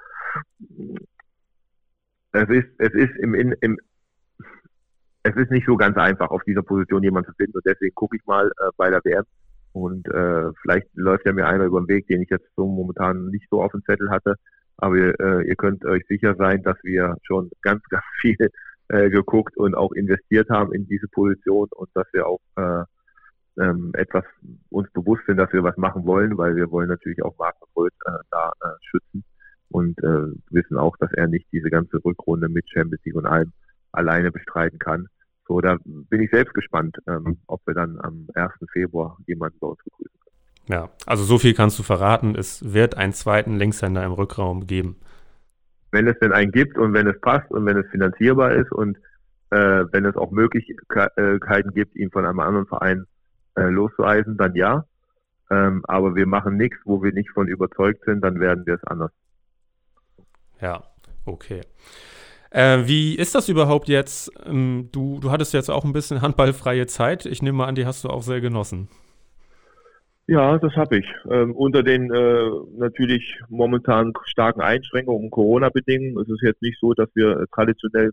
es ist, es ist im, im es ist nicht so ganz einfach, auf dieser Position jemanden zu finden. Und deswegen gucke ich mal äh, bei der WM. Und äh, vielleicht läuft ja mir einer über den Weg, den ich jetzt so momentan nicht so auf dem Zettel hatte. Aber äh, ihr könnt euch sicher sein, dass wir schon ganz, ganz viel äh, geguckt und auch investiert haben in diese Position und dass wir auch äh, ähm, etwas uns bewusst sind, dass wir was machen wollen, weil wir wollen natürlich auch Markus Röth äh, da äh, schützen und äh, wissen auch, dass er nicht diese ganze Rückrunde mit Champions League und allem alleine bestreiten kann. So, da bin ich selbst gespannt, ähm, ob wir dann am 1. Februar jemanden bei uns begrüßen. Ja, also so viel kannst du verraten, es wird einen zweiten Linkshänder im Rückraum geben. Wenn es denn einen gibt und wenn es passt und wenn es finanzierbar ist und äh, wenn es auch Möglichkeiten gibt, ihn von einem anderen Verein äh, loszueisen, dann ja. Ähm, aber wir machen nichts, wo wir nicht von überzeugt sind, dann werden wir es anders. Ja, okay. Äh, wie ist das überhaupt jetzt? Ähm, du, du hattest jetzt auch ein bisschen handballfreie Zeit. Ich nehme mal an, die hast du auch sehr genossen. Ja, das habe ich. Ähm, unter den äh, natürlich momentan starken Einschränkungen Corona-Bedingungen ist es jetzt nicht so, dass wir äh, traditionell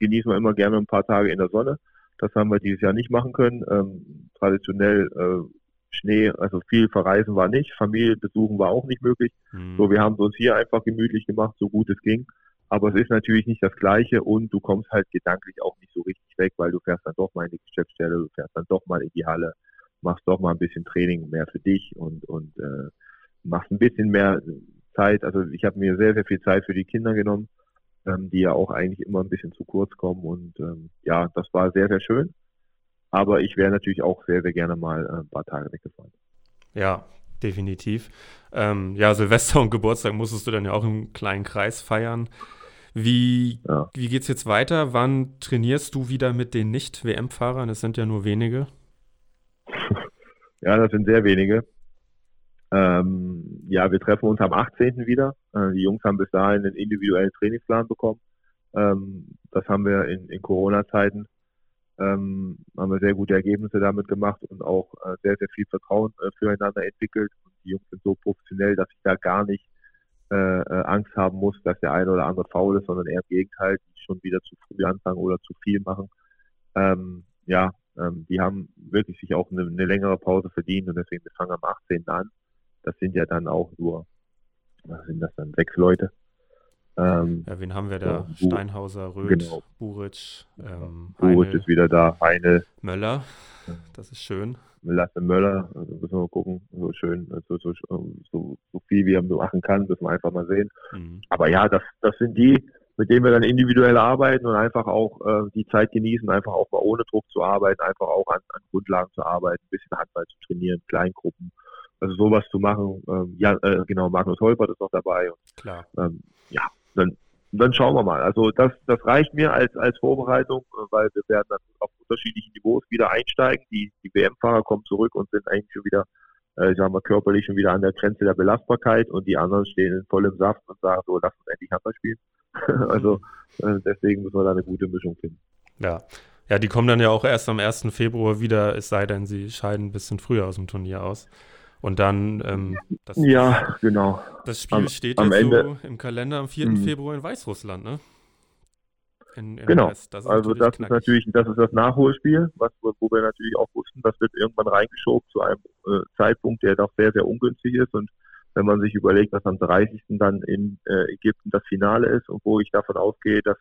genießen wir immer gerne ein paar Tage in der Sonne. Das haben wir dieses Jahr nicht machen können. Ähm, traditionell äh, Schnee, also viel verreisen war nicht, Familie besuchen war auch nicht möglich. Mhm. So, wir haben es uns hier einfach gemütlich gemacht, so gut es ging. Aber es ist natürlich nicht das Gleiche und du kommst halt gedanklich auch nicht so richtig weg, weil du fährst dann doch mal in die Geschäftsstelle, du fährst dann doch mal in die Halle, machst doch mal ein bisschen Training mehr für dich und, und äh, machst ein bisschen mehr Zeit. Also ich habe mir sehr, sehr viel Zeit für die Kinder genommen, ähm, die ja auch eigentlich immer ein bisschen zu kurz kommen. Und ähm, ja, das war sehr, sehr schön. Aber ich wäre natürlich auch sehr, sehr gerne mal äh, ein paar Tage weggefahren. Ja, definitiv. Ähm, ja, Silvester und Geburtstag musstest du dann ja auch im kleinen Kreis feiern. Wie, ja. wie geht es jetzt weiter? Wann trainierst du wieder mit den Nicht-WM-Fahrern? Es sind ja nur wenige. Ja, das sind sehr wenige. Ähm, ja, wir treffen uns am 18. wieder. Äh, die Jungs haben bis dahin einen individuellen Trainingsplan bekommen. Ähm, das haben wir in, in Corona-Zeiten, ähm, haben wir sehr gute Ergebnisse damit gemacht und auch äh, sehr, sehr viel Vertrauen äh, füreinander entwickelt. Und die Jungs sind so professionell, dass ich da gar nicht äh, äh, Angst haben muss, dass der eine oder andere faul ist, sondern eher im Gegenteil, die schon wieder zu früh anfangen oder zu viel machen. Ähm, ja, ähm, die haben wirklich sich auch eine, eine, längere Pause verdient und deswegen wir fangen am 18. an. Das sind ja dann auch nur, was sind das dann, sechs Leute. Ähm, ja, wen haben wir da? So, Steinhauser, Röth, genau. Buric, ähm, Buric Heine, ist wieder da, Heine. Möller, das ist schön. Lasse Möller, also müssen wir mal gucken, so schön, so, so, so, so viel wie er machen kann, müssen wir einfach mal sehen. Mhm. Aber ja, das, das sind die, mit denen wir dann individuell arbeiten und einfach auch äh, die Zeit genießen, einfach auch mal ohne Druck zu arbeiten, einfach auch an, an Grundlagen zu arbeiten, ein bisschen Handball zu trainieren, Kleingruppen, also sowas zu machen. Ähm, ja, äh, genau, Magnus Holpert ist noch dabei. Und, Klar. Ähm, ja, dann, dann schauen wir mal. Also das, das reicht mir als, als Vorbereitung, äh, weil wir werden dann auf unterschiedlichen Niveaus wieder einsteigen. Die, die WM-Fahrer kommen zurück und sind eigentlich schon wieder äh, sagen wir, körperlich schon wieder an der Grenze der Belastbarkeit und die anderen stehen in vollem Saft und sagen so, lass uns endlich Handball spielen. also äh, deswegen müssen wir da eine gute Mischung finden. Ja. Ja, die kommen dann ja auch erst am 1. Februar wieder, es sei denn, sie scheiden ein bisschen früher aus dem Turnier aus. Und dann, ähm, das, ja, genau. Das Spiel am, steht am jetzt Ende. so im Kalender am 4. Mhm. Februar in Weißrussland, ne? In, in genau. Das also das knackig. ist natürlich, das ist das Nachholspiel, was, wo wir natürlich auch wussten, das wird irgendwann reingeschoben zu einem äh, Zeitpunkt, der doch sehr, sehr ungünstig ist. Und wenn man sich überlegt, dass am 30. dann in äh, Ägypten das Finale ist und wo ich davon ausgehe, dass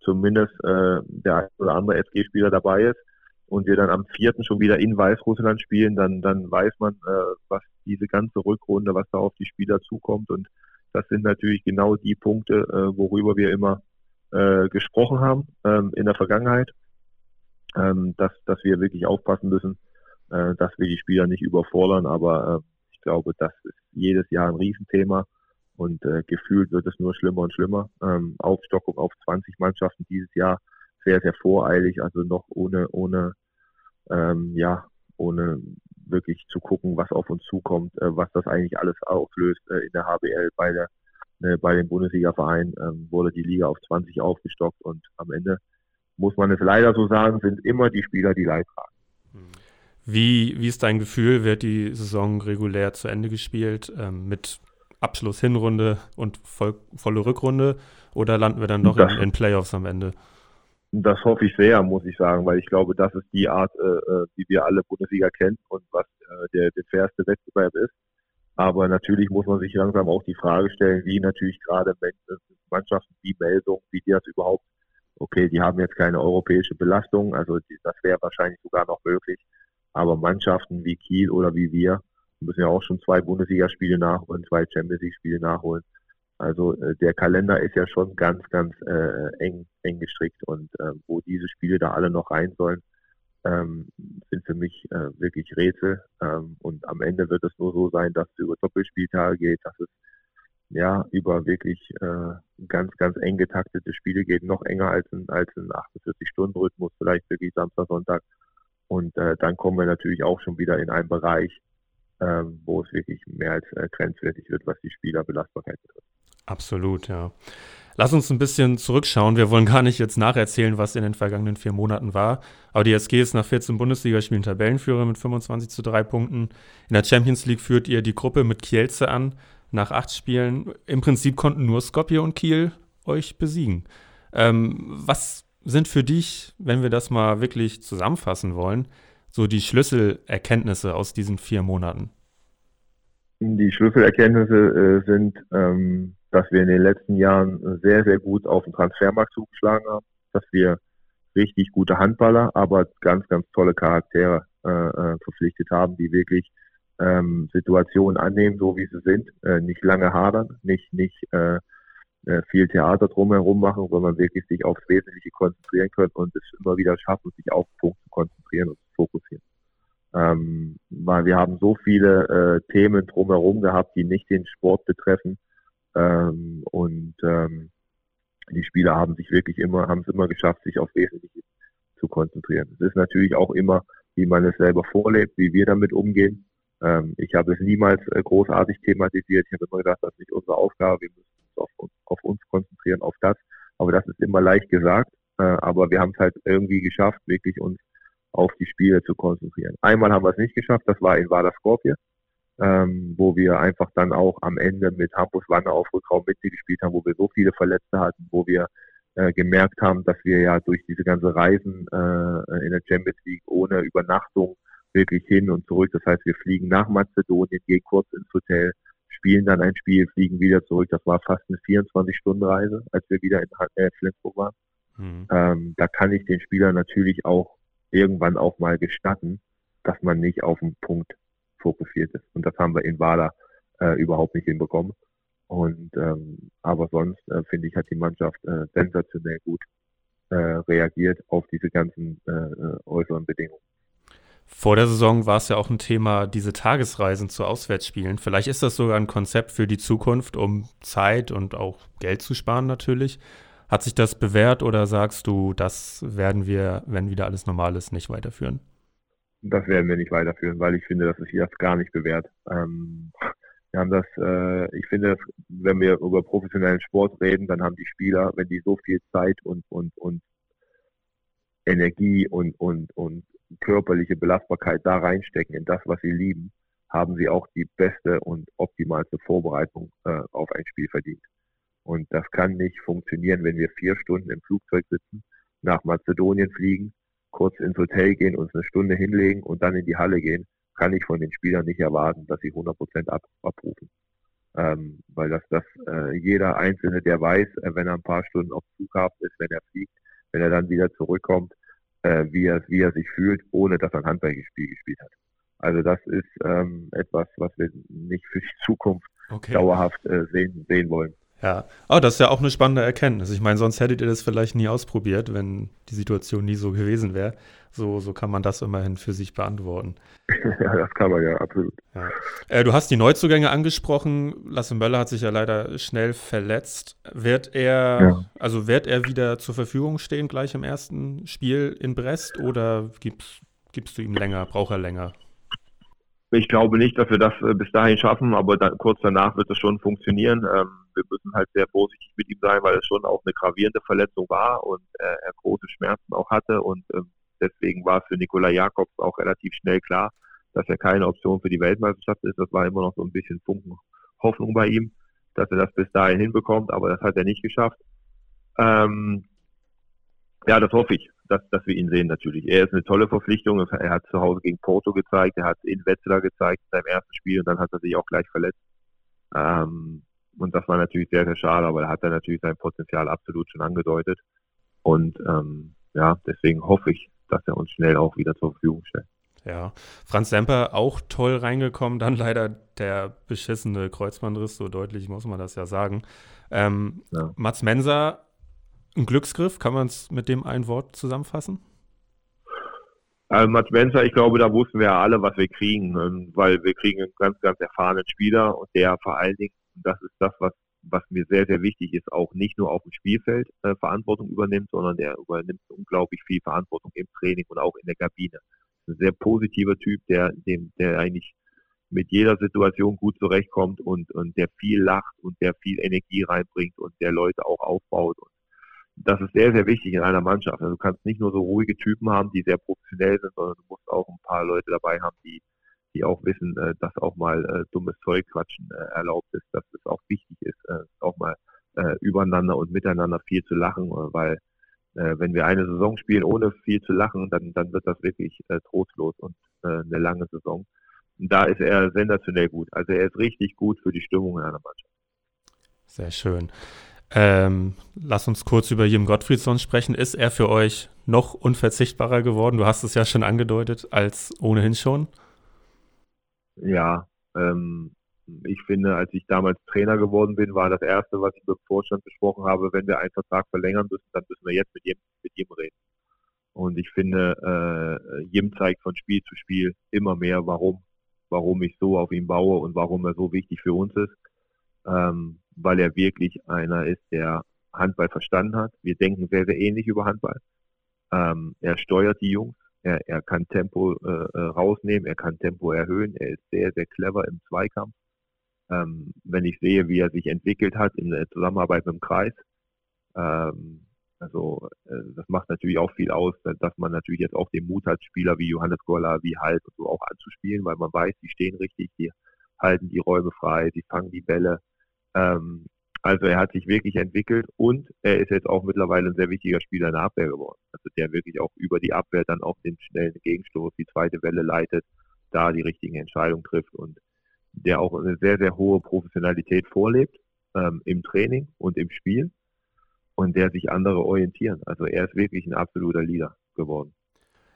zumindest äh, der ein oder andere SG-Spieler dabei ist und wir dann am 4. schon wieder in Weißrussland spielen, dann, dann weiß man, äh, was diese ganze Rückrunde, was da auf die Spieler zukommt. Und das sind natürlich genau die Punkte, worüber wir immer gesprochen haben ähm, in der Vergangenheit, ähm, dass, dass wir wirklich aufpassen müssen, dass wir die Spieler nicht überfordern. Aber äh, ich glaube, das ist jedes Jahr ein Riesenthema und äh, gefühlt wird es nur schlimmer und schlimmer. Ähm, Aufstockung auf 20 Mannschaften dieses Jahr sehr, sehr voreilig, also noch ohne, ohne, ähm, ja, ohne wirklich zu gucken, was auf uns zukommt, äh, was das eigentlich alles auflöst äh, in der HBL bei der äh, bei dem Bundesliga-Verein ähm, wurde die Liga auf 20 aufgestockt und am Ende muss man es leider so sagen, sind immer die Spieler, die Leid tragen. Wie, wie ist dein Gefühl? Wird die Saison regulär zu Ende gespielt ähm, mit Abschluss Hinrunde und voll, volle Rückrunde oder landen wir dann doch das, in, in, Playoffs am Ende? Das hoffe ich sehr, muss ich sagen, weil ich glaube, das ist die Art, äh, äh wie wir alle Bundesliga kennen und was äh, der, der fairste Wettbewerb ist. Aber natürlich muss man sich langsam auch die Frage stellen, wie natürlich gerade Mannschaften wie Meldung, wie die das überhaupt, okay, die haben jetzt keine europäische Belastung, also die, das wäre wahrscheinlich sogar noch möglich. Aber Mannschaften wie Kiel oder wie wir müssen ja auch schon zwei Bundesligaspiele nachholen, zwei Champions League-Spiele nachholen. Also äh, der Kalender ist ja schon ganz, ganz äh, eng, eng gestrickt und äh, wo diese Spiele da alle noch rein sollen, ähm, sind für mich äh, wirklich Rätsel. Ähm, und am Ende wird es nur so sein, dass es über Doppelspieltage geht, dass es ja über wirklich äh, ganz, ganz eng getaktete Spiele geht, noch enger als ein, als ein 48-Stunden-Rhythmus, vielleicht wirklich Samstag, Sonntag. Und äh, dann kommen wir natürlich auch schon wieder in einen Bereich, ähm, wo es wirklich mehr als äh, grenzwertig wird, was die Spielerbelastbarkeit betrifft. Absolut, ja. Lass uns ein bisschen zurückschauen. Wir wollen gar nicht jetzt nacherzählen, was in den vergangenen vier Monaten war. Aber die SG ist nach 14 Bundesligaspielen Tabellenführer mit 25 zu 3 Punkten. In der Champions League führt ihr die Gruppe mit Kielce an nach acht Spielen. Im Prinzip konnten nur Skopje und Kiel euch besiegen. Ähm, was sind für dich, wenn wir das mal wirklich zusammenfassen wollen, so die Schlüsselerkenntnisse aus diesen vier Monaten? Die Schlüsselerkenntnisse äh, sind, ähm, dass wir in den letzten Jahren sehr, sehr gut auf den Transfermarkt zugeschlagen haben, dass wir richtig gute Handballer, aber ganz, ganz tolle Charaktere äh, äh verpflichtet haben, die wirklich ähm, Situationen annehmen, so wie sie sind, äh, nicht lange hadern, nicht, nicht äh, viel Theater drumherum machen, sondern wirklich sich aufs Wesentliche konzentrieren können und es immer wieder schaffen, sich auf den Punkt zu konzentrieren und zu fokussieren. Ähm, weil wir haben so viele äh, Themen drumherum gehabt, die nicht den Sport betreffen. Ähm, und ähm, die Spieler haben sich wirklich immer, haben es immer geschafft, sich auf Wesentliche zu konzentrieren. Es ist natürlich auch immer, wie man es selber vorlebt, wie wir damit umgehen. Ähm, ich habe es niemals äh, großartig thematisiert. Ich habe immer gedacht, das ist nicht unsere Aufgabe. Wir müssen auf, uns auf uns konzentrieren, auf das. Aber das ist immer leicht gesagt. Äh, aber wir haben es halt irgendwie geschafft, wirklich uns auf die Spiele zu konzentrieren. Einmal haben wir es nicht geschafft, das war in Vardar Skopje, ähm, wo wir einfach dann auch am Ende mit Hampus Wanne auf Rückraum mitgespielt haben, wo wir so viele Verletzte hatten, wo wir äh, gemerkt haben, dass wir ja durch diese ganze Reisen äh, in der Champions League ohne Übernachtung wirklich hin und zurück. Das heißt, wir fliegen nach Mazedonien, gehen kurz ins Hotel, spielen dann ein Spiel, fliegen wieder zurück. Das war fast eine 24-Stunden-Reise, als wir wieder in äh, Flensburg waren. Mhm. Ähm, da kann ich den Spielern natürlich auch irgendwann auch mal gestatten, dass man nicht auf den Punkt fokussiert ist. Und das haben wir in Wada äh, überhaupt nicht hinbekommen. Und ähm, aber sonst äh, finde ich, hat die Mannschaft äh, sensationell gut äh, reagiert auf diese ganzen äh äußeren Bedingungen. Vor der Saison war es ja auch ein Thema, diese Tagesreisen zu Auswärtsspielen. Vielleicht ist das sogar ein Konzept für die Zukunft, um Zeit und auch Geld zu sparen natürlich. Hat sich das bewährt oder sagst du, das werden wir, wenn wieder alles normal ist, nicht weiterführen? Das werden wir nicht weiterführen, weil ich finde, das ist jetzt gar nicht bewährt. Ähm, wir haben das, äh, ich finde, wenn wir über professionellen Sport reden, dann haben die Spieler, wenn die so viel Zeit und, und, und Energie und, und, und körperliche Belastbarkeit da reinstecken in das, was sie lieben, haben sie auch die beste und optimalste Vorbereitung äh, auf ein Spiel verdient. Und das kann nicht funktionieren, wenn wir vier Stunden im Flugzeug sitzen, nach Mazedonien fliegen, kurz ins Hotel gehen, uns eine Stunde hinlegen und dann in die Halle gehen, kann ich von den Spielern nicht erwarten, dass sie 100 Prozent ab, abrufen. Ähm, weil das, das äh, jeder Einzelne, der weiß, äh, wenn er ein paar Stunden auf Flughafen ist, wenn er fliegt, wenn er dann wieder zurückkommt, äh, wie, er, wie er sich fühlt, ohne dass er ein Handballspiel gespielt hat. Also das ist ähm, etwas, was wir nicht für die Zukunft okay. dauerhaft äh, sehen, sehen wollen. Ja, aber das ist ja auch eine spannende Erkenntnis. Ich meine, sonst hättet ihr das vielleicht nie ausprobiert, wenn die Situation nie so gewesen wäre. So, so kann man das immerhin für sich beantworten. ja, das kann man ja, absolut. Ja. Äh, du hast die Neuzugänge angesprochen. Lasse Möller hat sich ja leider schnell verletzt. Wird er, ja. also wird er wieder zur Verfügung stehen gleich im ersten Spiel in Brest oder gibst, gibst du ihm länger, braucht er länger? Ich glaube nicht, dass wir das äh, bis dahin schaffen, aber dann, kurz danach wird es schon funktionieren. Ähm, wir müssen halt sehr vorsichtig mit ihm sein, weil es schon auch eine gravierende Verletzung war und äh, er große Schmerzen auch hatte. Und ähm, deswegen war für Nikola Jakobs auch relativ schnell klar, dass er keine Option für die Weltmeisterschaft ist. Das war immer noch so ein bisschen Funken Hoffnung bei ihm, dass er das bis dahin hinbekommt, aber das hat er nicht geschafft. Ähm, ja, das hoffe ich, dass, dass wir ihn sehen natürlich. Er ist eine tolle Verpflichtung. Er hat zu Hause gegen Porto gezeigt, er hat in Wetzlar gezeigt in seinem ersten Spiel und dann hat er sich auch gleich verletzt. Ähm, und das war natürlich sehr, sehr schade, aber er hat dann natürlich sein Potenzial absolut schon angedeutet. Und ähm, ja, deswegen hoffe ich, dass er uns schnell auch wieder zur Verfügung stellt. Ja, Franz Semper auch toll reingekommen, dann leider der beschissene Kreuzbandriss, so deutlich muss man das ja sagen. Ähm, ja. Mats Menser, ein Glücksgriff, kann man es mit dem ein Wort zusammenfassen? Also Mats Menser, ich glaube, da wussten wir ja alle, was wir kriegen, ähm, weil wir kriegen einen ganz, ganz erfahrenen Spieler und der vor allen Dingen, das ist das, was was mir sehr, sehr wichtig ist, auch nicht nur auf dem Spielfeld äh, Verantwortung übernimmt, sondern der übernimmt unglaublich viel Verantwortung im Training und auch in der Kabine. Ein sehr positiver Typ, der, dem, der eigentlich mit jeder Situation gut zurechtkommt und, und der viel lacht und der viel Energie reinbringt und der Leute auch aufbaut. Und das ist sehr, sehr wichtig in einer Mannschaft. Also du kannst nicht nur so ruhige Typen haben, die sehr professionell sind, sondern du musst auch ein paar Leute dabei haben, die, die auch wissen, äh, dass auch mal äh, dummes Zeug quatschen äh, erlaubt ist, dass es auch wichtig ist, äh, auch mal äh, übereinander und miteinander viel zu lachen, äh, weil äh, wenn wir eine Saison spielen ohne viel zu lachen, dann, dann wird das wirklich äh, trostlos und äh, eine lange Saison. Da ist er sensationell gut. Also er ist richtig gut für die Stimmung in einer Mannschaft. Sehr schön. Ähm, lass uns kurz über Jim Gottfriedson sprechen. Ist er für euch noch unverzichtbarer geworden? Du hast es ja schon angedeutet, als ohnehin schon. Ja, ähm, ich finde, als ich damals Trainer geworden bin, war das Erste, was ich mit dem Vorstand besprochen habe, wenn wir einen Vertrag verlängern müssen, dann müssen wir jetzt mit ihm, mit ihm reden. Und ich finde, äh, Jim zeigt von Spiel zu Spiel immer mehr, warum, warum ich so auf ihn baue und warum er so wichtig für uns ist. Ähm, weil er wirklich einer ist, der Handball verstanden hat. Wir denken sehr, sehr ähnlich über Handball. Ähm, er steuert die Jungs. Er, er kann Tempo äh, äh rausnehmen, er kann Tempo erhöhen, er ist sehr, sehr clever im Zweikampf. Ähm, wenn ich sehe, wie er sich entwickelt hat in der Zusammenarbeit mit dem Kreis, ähm, also äh, das macht natürlich auch viel aus, dass man natürlich jetzt auch den Mut hat, Spieler wie Johannes Goller, wie Halt und so auch anzuspielen, weil man weiß, die stehen richtig, die halten die Räume frei, die fangen die Bälle. Ähm, also er hat sich wirklich entwickelt und er ist jetzt auch mittlerweile ein sehr wichtiger Spieler in der Abwehr geworden. Also der wirklich auch über die Abwehr dann auch den schnellen Gegenstoß, die zweite Welle leitet, da die richtigen Entscheidungen trifft und der auch eine sehr, sehr hohe Professionalität vorlebt ähm, im Training und im Spiel und der sich andere orientieren. Also er ist wirklich ein absoluter Leader geworden.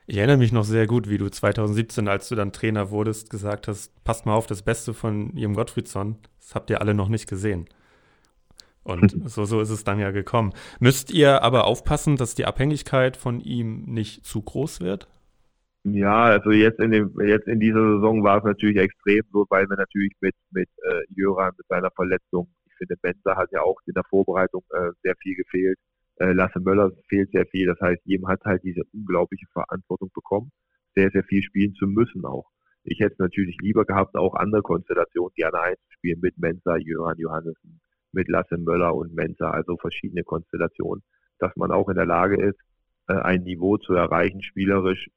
Ich erinnere mich noch sehr gut, wie du 2017, als du dann Trainer wurdest, gesagt hast, passt mal auf das Beste von Jim Gottfriedson. Das habt ihr alle noch nicht gesehen. Und so, so ist es dann ja gekommen. Müsst ihr aber aufpassen, dass die Abhängigkeit von ihm nicht zu groß wird? Ja, also jetzt in dem, jetzt in dieser Saison war es natürlich extrem so, weil wir natürlich mit, mit äh, Jöran, mit seiner Verletzung, ich finde, Benzer hat ja auch in der Vorbereitung äh, sehr viel gefehlt. Äh, Lasse Möller fehlt sehr viel. Das heißt, jedem hat halt diese unglaubliche Verantwortung bekommen, sehr, sehr viel spielen zu müssen auch. Ich hätte es natürlich lieber gehabt, auch andere Konstellationen gerne einzuspielen mit Mensa, Jöran Johannessen, mit Lasse Möller und Mensa, also verschiedene Konstellationen, dass man auch in der Lage ist, äh, ein Niveau zu erreichen, spielerisch,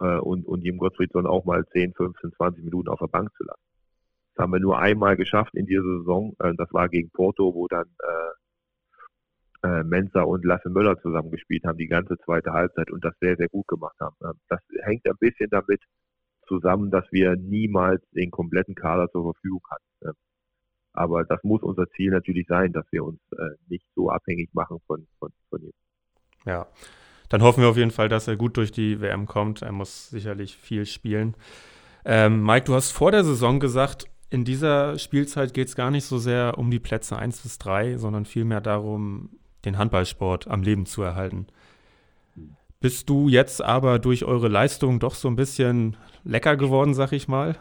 äh, und, und Jim Gottfriedson auch mal 10, 15, 20 Minuten auf der Bank zu lassen. Das haben wir nur einmal geschafft in dieser Saison. Äh, das war gegen Porto, wo dann äh, Mensa und Lasse Möller zusammengespielt haben, die ganze zweite Halbzeit und das sehr, sehr gut gemacht haben. Ähm, das hängt ein bisschen damit zusammen, dass wir niemals den kompletten Kader zur Verfügung hatten. Aber das muss unser Ziel natürlich sein, dass wir uns äh, nicht so abhängig machen von, von, von ihm. Ja, dann hoffen wir auf jeden Fall, dass er gut durch die WM kommt. Er muss sicherlich viel spielen. Ähm, Mike, du hast vor der Saison gesagt, in dieser Spielzeit geht es gar nicht so sehr um die Plätze 1 bis 3, sondern vielmehr darum, den Handballsport am Leben zu erhalten. Bist du jetzt aber durch eure Leistung doch so ein bisschen lecker geworden, sag ich mal?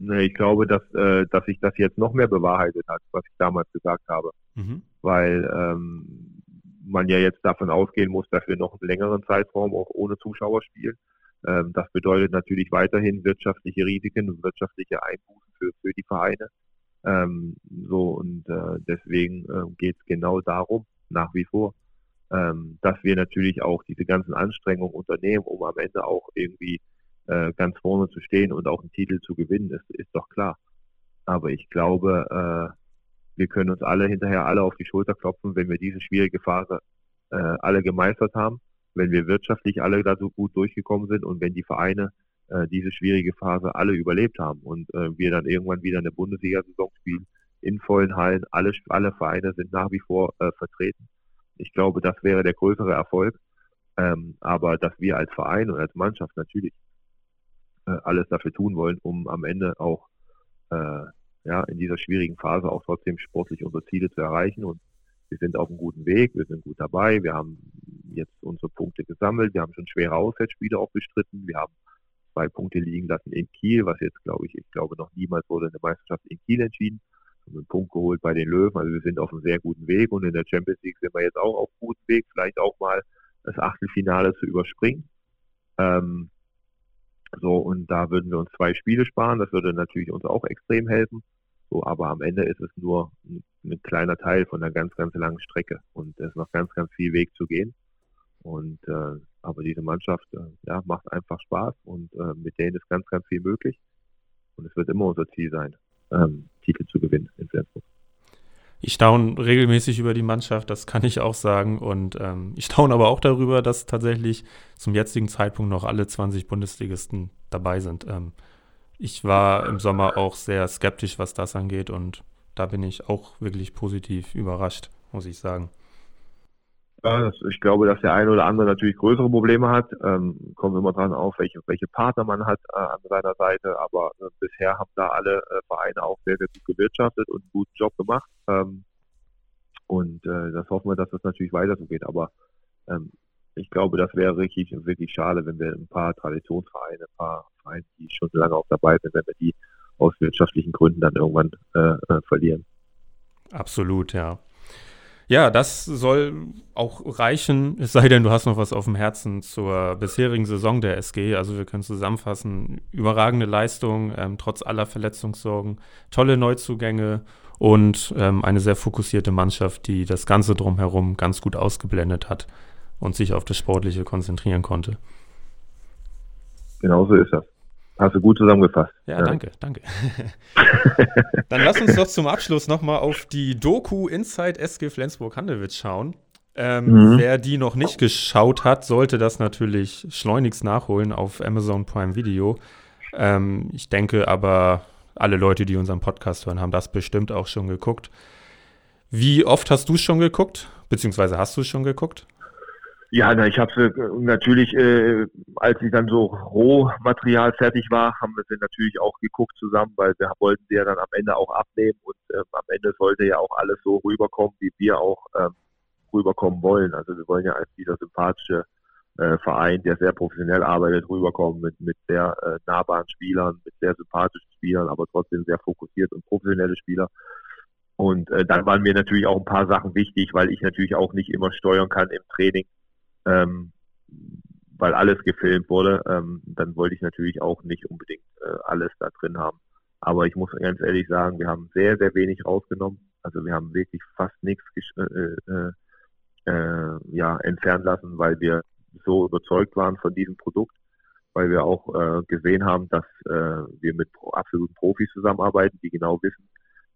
Ich glaube, dass, äh, dass sich das jetzt noch mehr bewahrheitet hat, was ich damals gesagt habe. Mhm. Weil ähm, man ja jetzt davon ausgehen muss, dass wir noch einen längeren Zeitraum auch ohne Zuschauer spielen. Ähm, das bedeutet natürlich weiterhin wirtschaftliche Risiken und wirtschaftliche Einbußen für, für die Vereine. Ähm, so und äh, deswegen äh, geht es genau darum, nach wie vor, ähm, dass wir natürlich auch diese ganzen Anstrengungen unternehmen, um am Ende auch irgendwie äh, ganz vorne zu stehen und auch einen Titel zu gewinnen, ist, ist doch klar. Aber ich glaube, äh, wir können uns alle hinterher alle auf die Schulter klopfen, wenn wir diese schwierige Phase äh, alle gemeistert haben, wenn wir wirtschaftlich alle da so gut durchgekommen sind und wenn die Vereine äh, diese schwierige Phase alle überlebt haben und äh, wir dann irgendwann wieder eine Bundesliga-Saison spielen in vollen Hallen. Alle, alle Vereine sind nach wie vor äh, vertreten. Ich glaube, das wäre der größere Erfolg. Ähm, aber dass wir als Verein und als Mannschaft natürlich alles dafür tun wollen, um am Ende auch äh, ja, in dieser schwierigen Phase auch trotzdem sportlich unsere Ziele zu erreichen. Und wir sind auf einem guten Weg, wir sind gut dabei, wir haben jetzt unsere Punkte gesammelt, wir haben schon schwere Auswärtsspiele auch bestritten, wir haben zwei Punkte liegen lassen in Kiel, was jetzt glaube ich, ich glaube noch niemals wurde eine Meisterschaft in Kiel entschieden. Wir haben einen Punkt geholt bei den Löwen, also wir sind auf einem sehr guten Weg und in der Champions League sind wir jetzt auch auf guten Weg, vielleicht auch mal das Achtelfinale zu überspringen. Ähm, So, und da würden wir uns zwei Spiele sparen. Das würde natürlich uns auch extrem helfen. So, aber am Ende ist es nur ein, ein kleiner Teil von einer ganz, ganz langen Strecke. Und es ist noch ganz, ganz viel Weg zu gehen. Und äh, aber diese Mannschaft äh, ja, macht einfach Spaß und äh, mit denen ist ganz, ganz viel möglich. Und es wird immer unser Ziel sein, ähm, Titel zu gewinnen in Flensburg. Ich staune regelmäßig über die Mannschaft, das kann ich auch sagen. Und ähm, ich staune aber auch darüber, dass tatsächlich zum jetzigen Zeitpunkt noch alle 20 Bundesligisten dabei sind. Ähm, ich war im Sommer auch sehr skeptisch, was das angeht. Und da bin ich auch wirklich positiv überrascht, muss ich sagen. Ja, das, ich glaube, dass der eine oder andere natürlich größere Probleme hat. Ähm, kommt immer dran auf, welche, welche Partner man hat äh, an seiner Seite. Aber äh, bisher haben da alle äh, Vereine auch sehr, sehr gut gewirtschaftet und einen guten Job gemacht. Ähm, und äh, das hoffen wir, dass das natürlich weiter so geht. Aber ähm, ich glaube, das wäre richtig, wirklich schade, wenn wir ein paar Traditionsvereine, ein paar Vereine, die schon lange auch dabei sind, wenn wir die aus wirtschaftlichen Gründen dann irgendwann äh, äh, verlieren. Absolut, ja. Ja, das soll auch reichen, es sei denn, du hast noch was auf dem Herzen zur bisherigen Saison der SG. Also wir können zusammenfassen, überragende Leistung, ähm, trotz aller Verletzungssorgen, tolle Neuzugänge und ähm, eine sehr fokussierte Mannschaft, die das Ganze drumherum ganz gut ausgeblendet hat und sich auf das Sportliche konzentrieren konnte. Genauso ist das. Hast du gut zusammengefasst. Ja, ja. danke, danke. Dann lass uns doch zum Abschluss nochmal auf die Doku Inside SG Flensburg-Handelwitz schauen. Ähm, mhm. Wer die noch nicht geschaut hat, sollte das natürlich schleunigst nachholen auf Amazon Prime Video. Ähm, ich denke aber, alle Leute, die unseren Podcast hören, haben das bestimmt auch schon geguckt. Wie oft hast du es schon geguckt? Beziehungsweise hast du es schon geguckt? Ja, na, ich habe äh, natürlich, äh, als sie dann so Rohmaterial fertig war, haben wir sie natürlich auch geguckt zusammen, weil wir wollten sie ja dann am Ende auch abnehmen und ähm, am Ende sollte ja auch alles so rüberkommen, wie wir auch ähm, rüberkommen wollen. Also wir wollen ja als dieser sympathische äh, Verein, der sehr professionell arbeitet, rüberkommen mit, mit sehr äh, nahbaren Spielern, mit sehr sympathischen Spielern, aber trotzdem sehr fokussiert und professionelle Spieler. Und äh, dann waren mir natürlich auch ein paar Sachen wichtig, weil ich natürlich auch nicht immer steuern kann im Training ähm, weil alles gefilmt wurde, ähm, dann wollte ich natürlich auch nicht unbedingt äh, alles da drin haben. Aber ich muss ganz ehrlich sagen, wir haben sehr, sehr wenig rausgenommen. Also wir haben wirklich fast nichts äh, äh, äh, ja, entfernen lassen, weil wir so überzeugt waren von diesem Produkt, weil wir auch äh, gesehen haben, dass äh, wir mit absoluten Profis zusammenarbeiten, die genau wissen,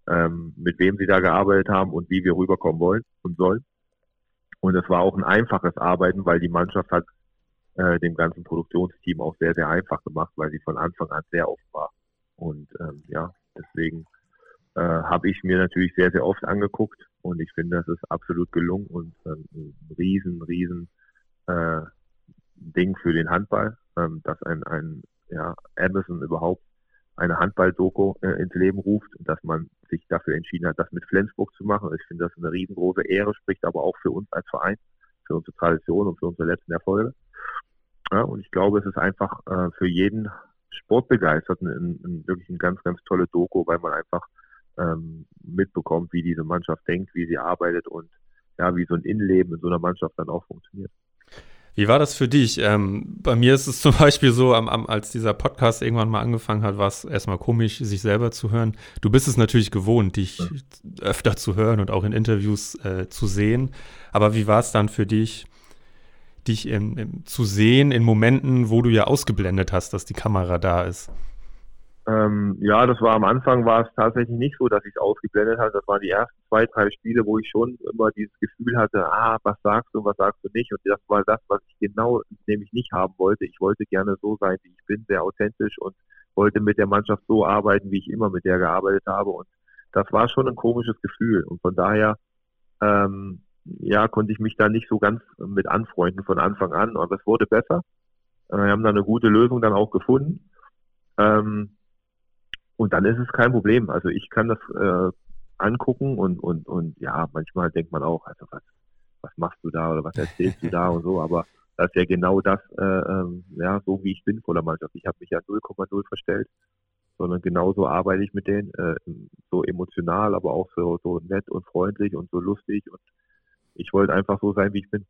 ähm, mit wem sie da gearbeitet haben und wie wir rüberkommen wollen und sollen. Und es war auch ein einfaches Arbeiten, weil die Mannschaft hat äh, dem ganzen Produktionsteam auch sehr, sehr einfach gemacht, weil sie von Anfang an sehr offen war. Und ähm, ja, deswegen äh, habe ich mir natürlich sehr, sehr oft angeguckt und ich finde, das ist absolut gelungen und ähm, ein riesen, riesen äh, Ding für den Handball, ähm, dass ein, ein ja, Amazon überhaupt eine Handball-Doku äh, ins Leben ruft und dass man sich dafür entschieden hat, das mit Flensburg zu machen. Ich finde das eine riesengroße Ehre, spricht aber auch für uns als Verein, für unsere Tradition und für unsere letzten Erfolge. Ja, und ich glaube, es ist einfach äh, für jeden Sportbegeisterten ein, ein, wirklich ein ganz, ganz tolle Doku, weil man einfach ähm, mitbekommt, wie diese Mannschaft denkt, wie sie arbeitet und ja, wie so ein Innenleben in so einer Mannschaft dann auch funktioniert. Wie war das für dich? Ähm, bei mir ist es zum Beispiel so, am, am, als dieser Podcast irgendwann mal angefangen hat, war es erstmal komisch, sich selber zu hören. Du bist es natürlich gewohnt, dich öfter zu hören und auch in Interviews äh, zu sehen. Aber wie war es dann für dich, dich in, in, zu sehen in Momenten, wo du ja ausgeblendet hast, dass die Kamera da ist? Ähm, ja, das war am Anfang war es tatsächlich nicht so, dass ich es ausgeblendet habe. Das waren die ersten zwei, drei Spiele, wo ich schon immer dieses Gefühl hatte, ah, was sagst du, was sagst du nicht. Und das war das, was ich genau nämlich nicht haben wollte. Ich wollte gerne so sein, wie ich bin, sehr authentisch und wollte mit der Mannschaft so arbeiten, wie ich immer mit der gearbeitet habe. Und das war schon ein komisches Gefühl. Und von daher, ähm, ja, konnte ich mich da nicht so ganz mit anfreunden von Anfang an. Aber es wurde besser. Wir haben da eine gute Lösung dann auch gefunden. Ähm, und dann ist es kein Problem. Also ich kann das äh, angucken und, und, und ja, manchmal denkt man auch, also was, was machst du da oder was erzählst du da und so, aber das ist ja genau das, äh, ähm, ja, so wie ich bin vor der Mannschaft. Ich habe mich ja 0,0 verstellt, sondern genauso arbeite ich mit denen, äh, so emotional, aber auch so, so nett und freundlich und so lustig und ich wollte einfach so sein, wie ich bin.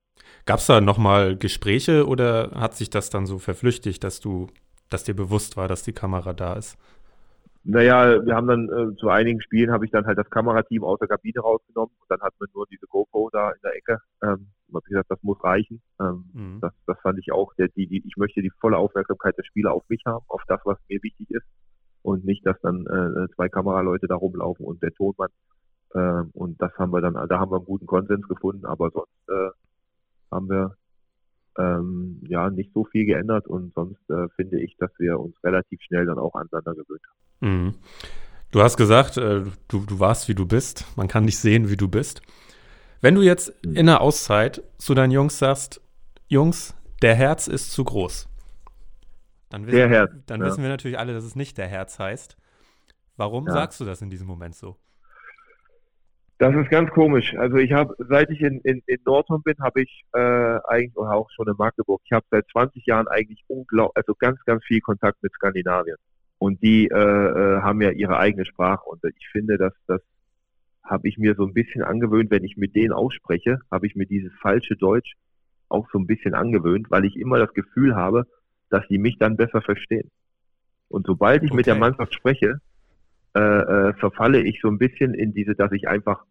Gab es da nochmal Gespräche oder hat sich das dann so verflüchtigt, dass du dass dir bewusst war, dass die Kamera da ist? Naja, wir haben dann äh, zu einigen Spielen habe ich dann halt das Kamerateam aus der Kabine rausgenommen und dann hatten wir nur diese GoPro da in der Ecke. Ähm, habe ich gesagt, das muss reichen. Ähm, mhm. das, das fand ich auch, der, die, die, ich möchte die volle Aufmerksamkeit der Spieler auf mich haben, auf das, was mir wichtig ist und nicht, dass dann äh, zwei Kameraleute da rumlaufen und der Tonmann. Äh, und das haben wir dann, da haben wir einen guten Konsens gefunden, aber sonst äh, haben wir ähm, ja nicht so viel geändert und sonst äh, finde ich, dass wir uns relativ schnell dann auch aneinander gewöhnt haben. Mhm. Du hast gesagt, äh, du, du warst wie du bist. Man kann nicht sehen, wie du bist. Wenn du jetzt in der Auszeit zu deinen Jungs sagst, Jungs, der Herz ist zu groß. Dann wissen, Herz, dann ja. wissen wir natürlich alle, dass es nicht der Herz heißt. Warum ja. sagst du das in diesem Moment so? Das ist ganz komisch. Also ich habe, seit ich in, in, in Nordhorn bin, habe ich äh, eigentlich oder auch schon in Magdeburg, ich habe seit 20 Jahren eigentlich unglaublich, also ganz, ganz viel Kontakt mit Skandinavien. Und die äh, äh, haben ja ihre eigene Sprache. Und ich finde, dass das habe ich mir so ein bisschen angewöhnt, wenn ich mit denen ausspreche, habe ich mir dieses falsche Deutsch auch so ein bisschen angewöhnt, weil ich immer das Gefühl habe, dass die mich dann besser verstehen. Und sobald ich okay. mit der Mannschaft spreche, äh, äh, verfalle ich so ein bisschen in diese, dass ich einfach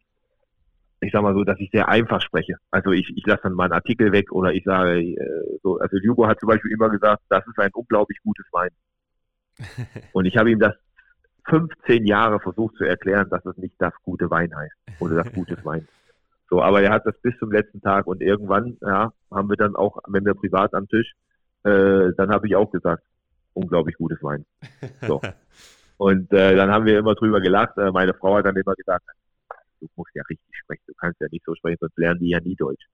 ich sag mal so, dass ich sehr einfach spreche. Also ich, ich lasse dann mal einen Artikel weg oder ich sage äh, so, also Hugo hat zum Beispiel immer gesagt, das ist ein unglaublich gutes Wein. Und ich habe ihm das 15 Jahre versucht zu erklären, dass es nicht das gute Wein heißt oder das gutes Wein. So, aber er hat das bis zum letzten Tag und irgendwann, ja, haben wir dann auch, wenn wir privat am Tisch, äh, dann habe ich auch gesagt, unglaublich gutes Wein. So. Und äh, dann haben wir immer drüber gelacht. Äh, meine Frau hat dann immer gesagt, du musst ja richtig sprechen, du kannst ja nicht so sprechen, sonst lernen die ja nie Deutsch.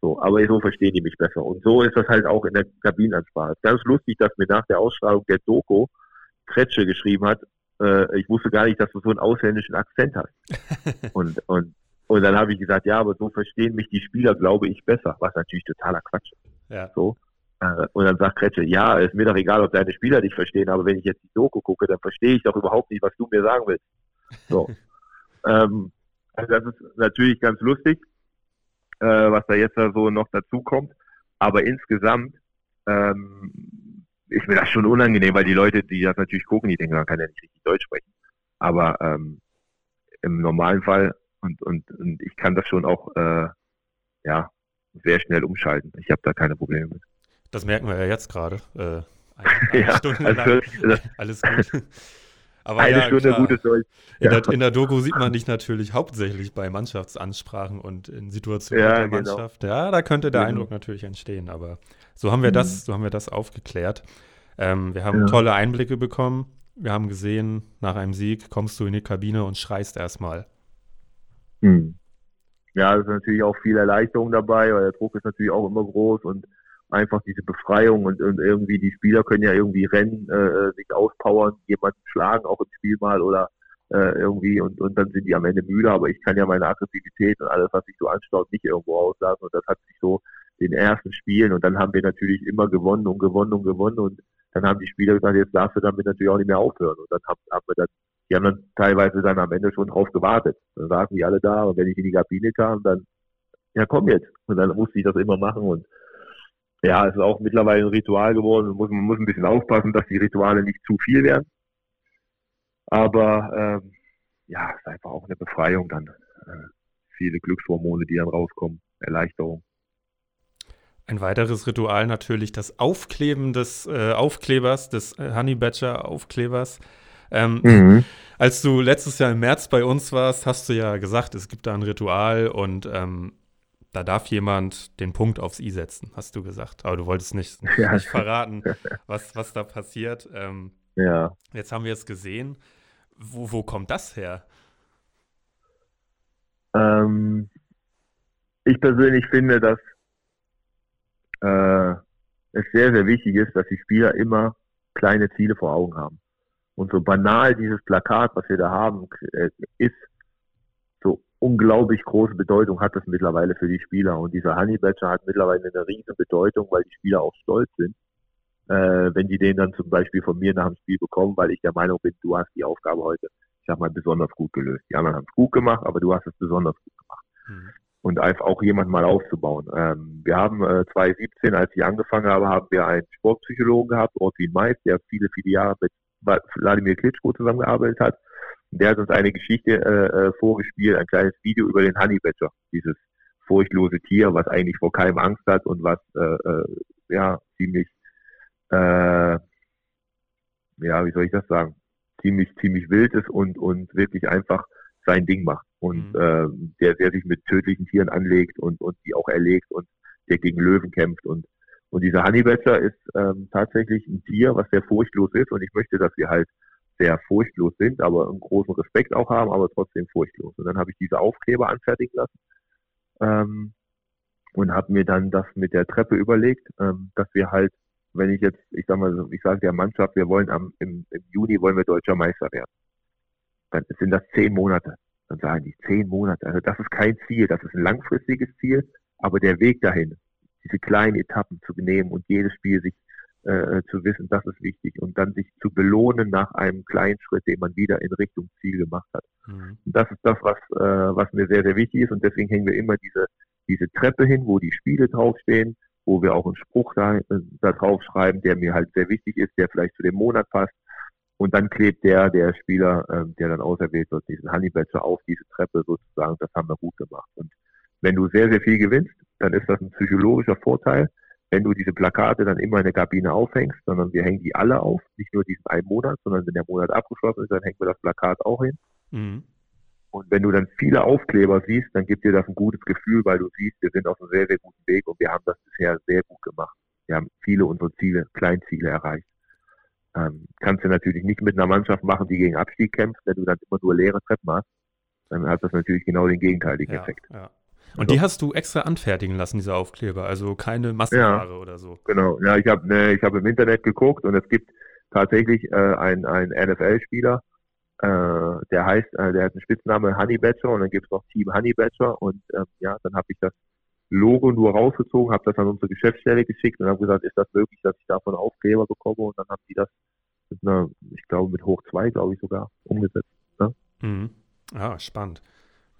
So, aber so verstehen die mich besser. Und so ist das halt auch in der Kabinenansprache. Ganz lustig, dass mir nach der Ausstrahlung der Doku Kretsche geschrieben hat, äh, ich wusste gar nicht, dass du so einen ausländischen Akzent hast. und, und, und dann habe ich gesagt, ja, aber so verstehen mich die Spieler, glaube ich, besser, was natürlich totaler Quatsch ist. Ja. So. Äh, und dann sagt Kretsche, ja, ist mir doch egal, ob deine Spieler dich verstehen, aber wenn ich jetzt die Doku gucke, dann verstehe ich doch überhaupt nicht, was du mir sagen willst. So. ähm, also das ist natürlich ganz lustig, äh, was da jetzt so noch dazu kommt. Aber insgesamt ähm, ist mir das schon unangenehm, weil die Leute, die das natürlich gucken, die denken, man kann ja nicht richtig Deutsch sprechen. Aber ähm, im normalen Fall und, und, und ich kann das schon auch äh, ja sehr schnell umschalten. Ich habe da keine Probleme mit. Das merken wir ja jetzt gerade. Äh, eine, ja, Stunde also, lang. Alles gut. Aber eine ja, Stunde klar. gutes Deutsch. In, ja. der, in, der, Doku sieht man dich natürlich hauptsächlich bei Mannschaftsansprachen und in Situationen ja, der genau. Mannschaft. Ja, da könnte der mhm. Eindruck natürlich entstehen, aber so haben wir mhm. das, so haben wir das aufgeklärt. Ähm, wir haben ja. tolle Einblicke bekommen. Wir haben gesehen, nach einem Sieg kommst du in die Kabine und schreist erstmal. Mhm. Ja, es ist natürlich auch viel Erleichterung dabei, weil der Druck ist natürlich auch immer groß und einfach diese Befreiung und, und irgendwie die Spieler können ja irgendwie rennen, äh, sich auspowern, jemanden schlagen auch im Spiel mal oder äh, irgendwie und, und dann sind die am Ende müde, aber ich kann ja meine Aggressivität und alles, was sich so anschaut, nicht irgendwo auslassen und das hat sich so den ersten Spielen und dann haben wir natürlich immer gewonnen und gewonnen und gewonnen und dann haben die Spieler gesagt, jetzt darfst du damit natürlich auch nicht mehr aufhören und dann haben, haben wir dann, die haben dann teilweise dann am Ende schon drauf gewartet. Dann saßen die alle da und wenn ich in die Kabine kam, dann ja komm jetzt und dann musste ich das immer machen und ja, es ist auch mittlerweile ein Ritual geworden. Man muss, man muss ein bisschen aufpassen, dass die Rituale nicht zu viel werden. Aber ähm, ja, es ist einfach auch eine Befreiung dann. Äh, viele Glückshormone, die dann rauskommen, Erleichterung. Ein weiteres Ritual natürlich das Aufkleben des äh, Aufklebers, des äh, Honey Badger Aufklebers. Ähm, mhm. Als du letztes Jahr im März bei uns warst, hast du ja gesagt, es gibt da ein Ritual und ähm, da darf jemand den Punkt aufs i setzen, hast du gesagt. Aber du wolltest nicht, ja. nicht verraten, was, was da passiert. Ähm, ja. Jetzt haben wir es gesehen. Wo, wo kommt das her? Ähm, ich persönlich finde, dass äh, es sehr, sehr wichtig ist, dass die Spieler immer kleine Ziele vor Augen haben. Und so banal dieses Plakat, was wir da haben, äh, ist, unglaublich große Bedeutung hat das mittlerweile für die Spieler. Und dieser Honey Badger hat mittlerweile eine riesige Bedeutung, weil die Spieler auch stolz sind, äh, wenn die den dann zum Beispiel von mir nach dem Spiel bekommen, weil ich der Meinung bin, du hast die Aufgabe heute, ich sag mal, besonders gut gelöst. Die anderen haben es gut gemacht, aber du hast es besonders gut gemacht. Mhm. Und einfach auch jemand mal aufzubauen. Ähm, wir haben äh, 2017, als ich angefangen habe, haben wir einen Sportpsychologen gehabt, Ortwin Mais, der viele, viele Jahre mit Wladimir Klitschko zusammengearbeitet hat. Und der hat uns eine Geschichte äh, äh, vorgespielt, ein kleines Video über den Honey Badger, dieses furchtlose Tier, was eigentlich vor keinem Angst hat und was äh, äh, ja ziemlich äh, ja, wie soll ich das sagen, ziemlich, ziemlich wild ist und, und wirklich einfach sein Ding macht. Und mhm. äh, der, der sich mit tödlichen Tieren anlegt und, und die auch erlegt und der gegen Löwen kämpft. Und, und dieser Honeybadger ist ähm, tatsächlich ein Tier, was sehr furchtlos ist. Und ich möchte, dass wir halt sehr furchtlos sind, aber einen großen Respekt auch haben, aber trotzdem furchtlos. Und dann habe ich diese Aufkleber anfertigen lassen ähm, und habe mir dann das mit der Treppe überlegt, ähm, dass wir halt wenn ich jetzt, ich sag mal, ich sage der Mannschaft, wir wollen am, im, im Juni wollen wir deutscher Meister werden. Dann sind das zehn Monate. Dann sagen die zehn Monate. Also das ist kein Ziel, das ist ein langfristiges Ziel, aber der Weg dahin, diese kleinen Etappen zu nehmen und jedes Spiel sich äh, zu wissen, das ist wichtig und dann sich zu belohnen nach einem kleinen Schritt, den man wieder in Richtung Ziel gemacht hat. Mhm. Und das ist das, was, äh, was mir sehr, sehr wichtig ist und deswegen hängen wir immer diese, diese Treppe hin, wo die Spiele draufstehen, wo wir auch einen Spruch da, äh, da drauf schreiben, der mir halt sehr wichtig ist, der vielleicht zu dem Monat passt. Und dann klebt der, der Spieler, ähm, der dann auserwählt wird, diesen Honey Badger auf diese Treppe sozusagen. Das haben wir gut gemacht. Und wenn du sehr, sehr viel gewinnst, dann ist das ein psychologischer Vorteil. Wenn du diese Plakate dann immer in der Kabine aufhängst, sondern wir hängen die alle auf, nicht nur diesen einen Monat, sondern wenn der Monat abgeschlossen ist, dann hängen wir das Plakat auch hin. Mhm. Und wenn du dann viele Aufkleber siehst, dann gibt dir das ein gutes Gefühl, weil du siehst, wir sind auf einem sehr, sehr guten Weg und wir haben das bisher sehr gut gemacht. Wir haben viele unserer Ziele, Kleinziele erreicht. Ähm, kannst du natürlich nicht mit einer Mannschaft machen, die gegen Abstieg kämpft, wenn du dann immer nur leere Treppen hast. Dann hat das natürlich genau den gegenteiligen ja, Effekt. Ja. Und die hast du extra anfertigen lassen, diese Aufkleber, also keine Massenware ja, oder so. Genau, ja, ich habe ne, ich hab im Internet geguckt und es gibt tatsächlich äh, einen, einen NFL-Spieler, äh, der heißt, äh, der hat einen Spitzname Honey Badger und dann gibt es noch Team Honey Badger und äh, ja, dann habe ich das Logo nur rausgezogen, habe das an unsere Geschäftsstelle geschickt und habe gesagt, ist das möglich, dass ich davon Aufkleber bekomme und dann haben die das mit einer, ich glaube mit hoch zwei, glaube ich sogar, umgesetzt. Ne? Mhm. Ja, spannend.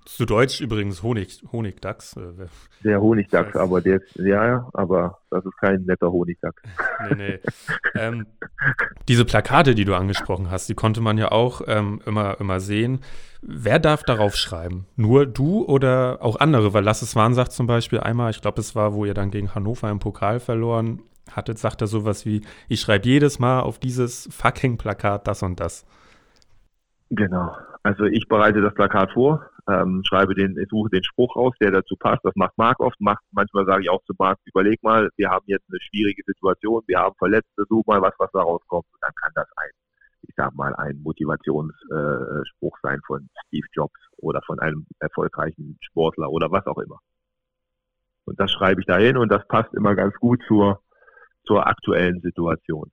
Zu Deutsch übrigens Honig, Honigdachs. Äh, der Honigdachs, aber der ist, ja, aber das ist kein netter Honigdachs. nee, nee. ähm, diese Plakate, die du angesprochen hast, die konnte man ja auch ähm, immer, immer sehen. Wer darf darauf schreiben? Nur du oder auch andere? Weil Lasse Swan sagt zum Beispiel einmal, ich glaube, es war, wo ihr dann gegen Hannover im Pokal verloren hattet, sagt er sowas wie, ich schreibe jedes Mal auf dieses fucking Plakat das und das. Genau. Also ich bereite das Plakat vor, ähm, schreibe den, suche den Spruch aus, der dazu passt. Das macht Marc oft. Macht, manchmal sage ich auch zu Marc, überleg mal, wir haben jetzt eine schwierige Situation, wir haben Verletzte, such mal was, was da rauskommt. Und dann kann das ein, ich sag mal, ein Motivationsspruch äh, sein von Steve Jobs oder von einem erfolgreichen Sportler oder was auch immer. Und das schreibe ich dahin und das passt immer ganz gut zur, zur aktuellen Situation.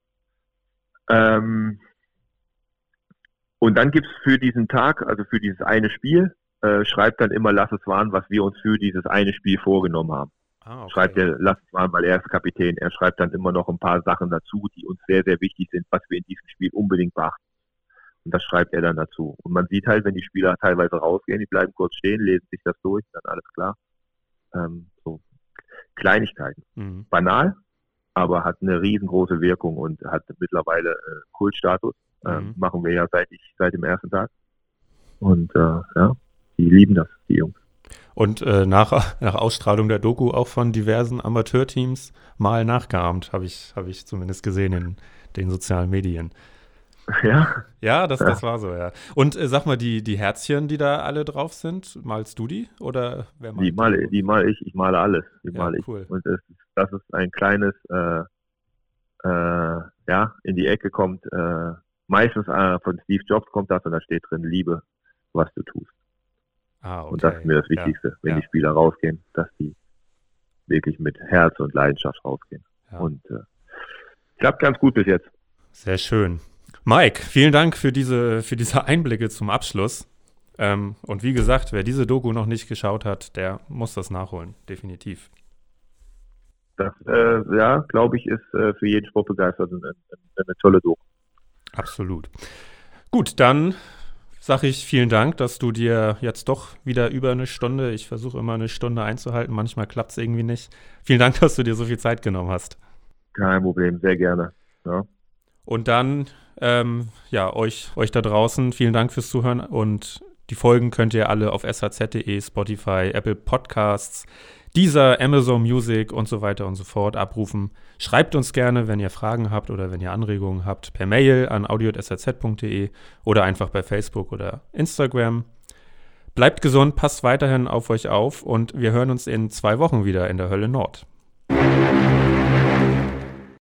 Ähm, und dann gibt's für diesen Tag, also für dieses eine Spiel, äh, schreibt dann immer Lass es waren, was wir uns für dieses eine Spiel vorgenommen haben. Ah, okay. Schreibt der Lass es waren, weil er ist Kapitän. Er schreibt dann immer noch ein paar Sachen dazu, die uns sehr, sehr wichtig sind, was wir in diesem Spiel unbedingt beachten. Und das schreibt er dann dazu. Und man sieht halt, wenn die Spieler teilweise rausgehen, die bleiben kurz stehen, lesen sich das durch, dann alles klar. Ähm, so Kleinigkeiten. Mhm. Banal, aber hat eine riesengroße Wirkung und hat mittlerweile äh, Kultstatus. Ähm, mhm. Machen wir ja seit ich, seit dem ersten Tag. Und äh, ja, die lieben das, die Jungs. Und äh, nach, nach Ausstrahlung der Doku auch von diversen Amateurteams mal nachgeahmt, habe ich, hab ich zumindest gesehen in den sozialen Medien. Ja. Ja, das, ja. das war so, ja. Und äh, sag mal, die, die Herzchen, die da alle drauf sind, malst du die? Oder wer malt die? Male, die male ich, ich male alles. Die ja, male cool. ich. Und das, das ist ein kleines, äh, äh, ja, in die Ecke kommt, äh, meistens äh, von Steve Jobs kommt das und da steht drin, Liebe, was du tust. Ah, okay. Und das ist mir das Wichtigste, ja, wenn ja. die Spieler rausgehen, dass die wirklich mit Herz und Leidenschaft rausgehen. Ja. Und äh, klappt ganz gut bis jetzt. Sehr schön. Mike, vielen Dank für diese, für diese Einblicke zum Abschluss. Ähm, und wie gesagt, wer diese Doku noch nicht geschaut hat, der muss das nachholen, definitiv. Das, äh, ja, glaube ich, ist äh, für jeden Sportbegeisterten eine, eine tolle Doku. Absolut. Gut, dann sage ich vielen Dank, dass du dir jetzt doch wieder über eine Stunde, ich versuche immer eine Stunde einzuhalten, manchmal klappt es irgendwie nicht. Vielen Dank, dass du dir so viel Zeit genommen hast. Kein Problem, sehr gerne. Ja. Und dann, ähm, ja, euch, euch da draußen, vielen Dank fürs Zuhören und die Folgen könnt ihr alle auf shz.de, Spotify, Apple Podcasts, dieser Amazon Music und so weiter und so fort abrufen. Schreibt uns gerne, wenn ihr Fragen habt oder wenn ihr Anregungen habt, per Mail an audio.shz.de oder einfach bei Facebook oder Instagram. Bleibt gesund, passt weiterhin auf euch auf und wir hören uns in zwei Wochen wieder in der Hölle Nord.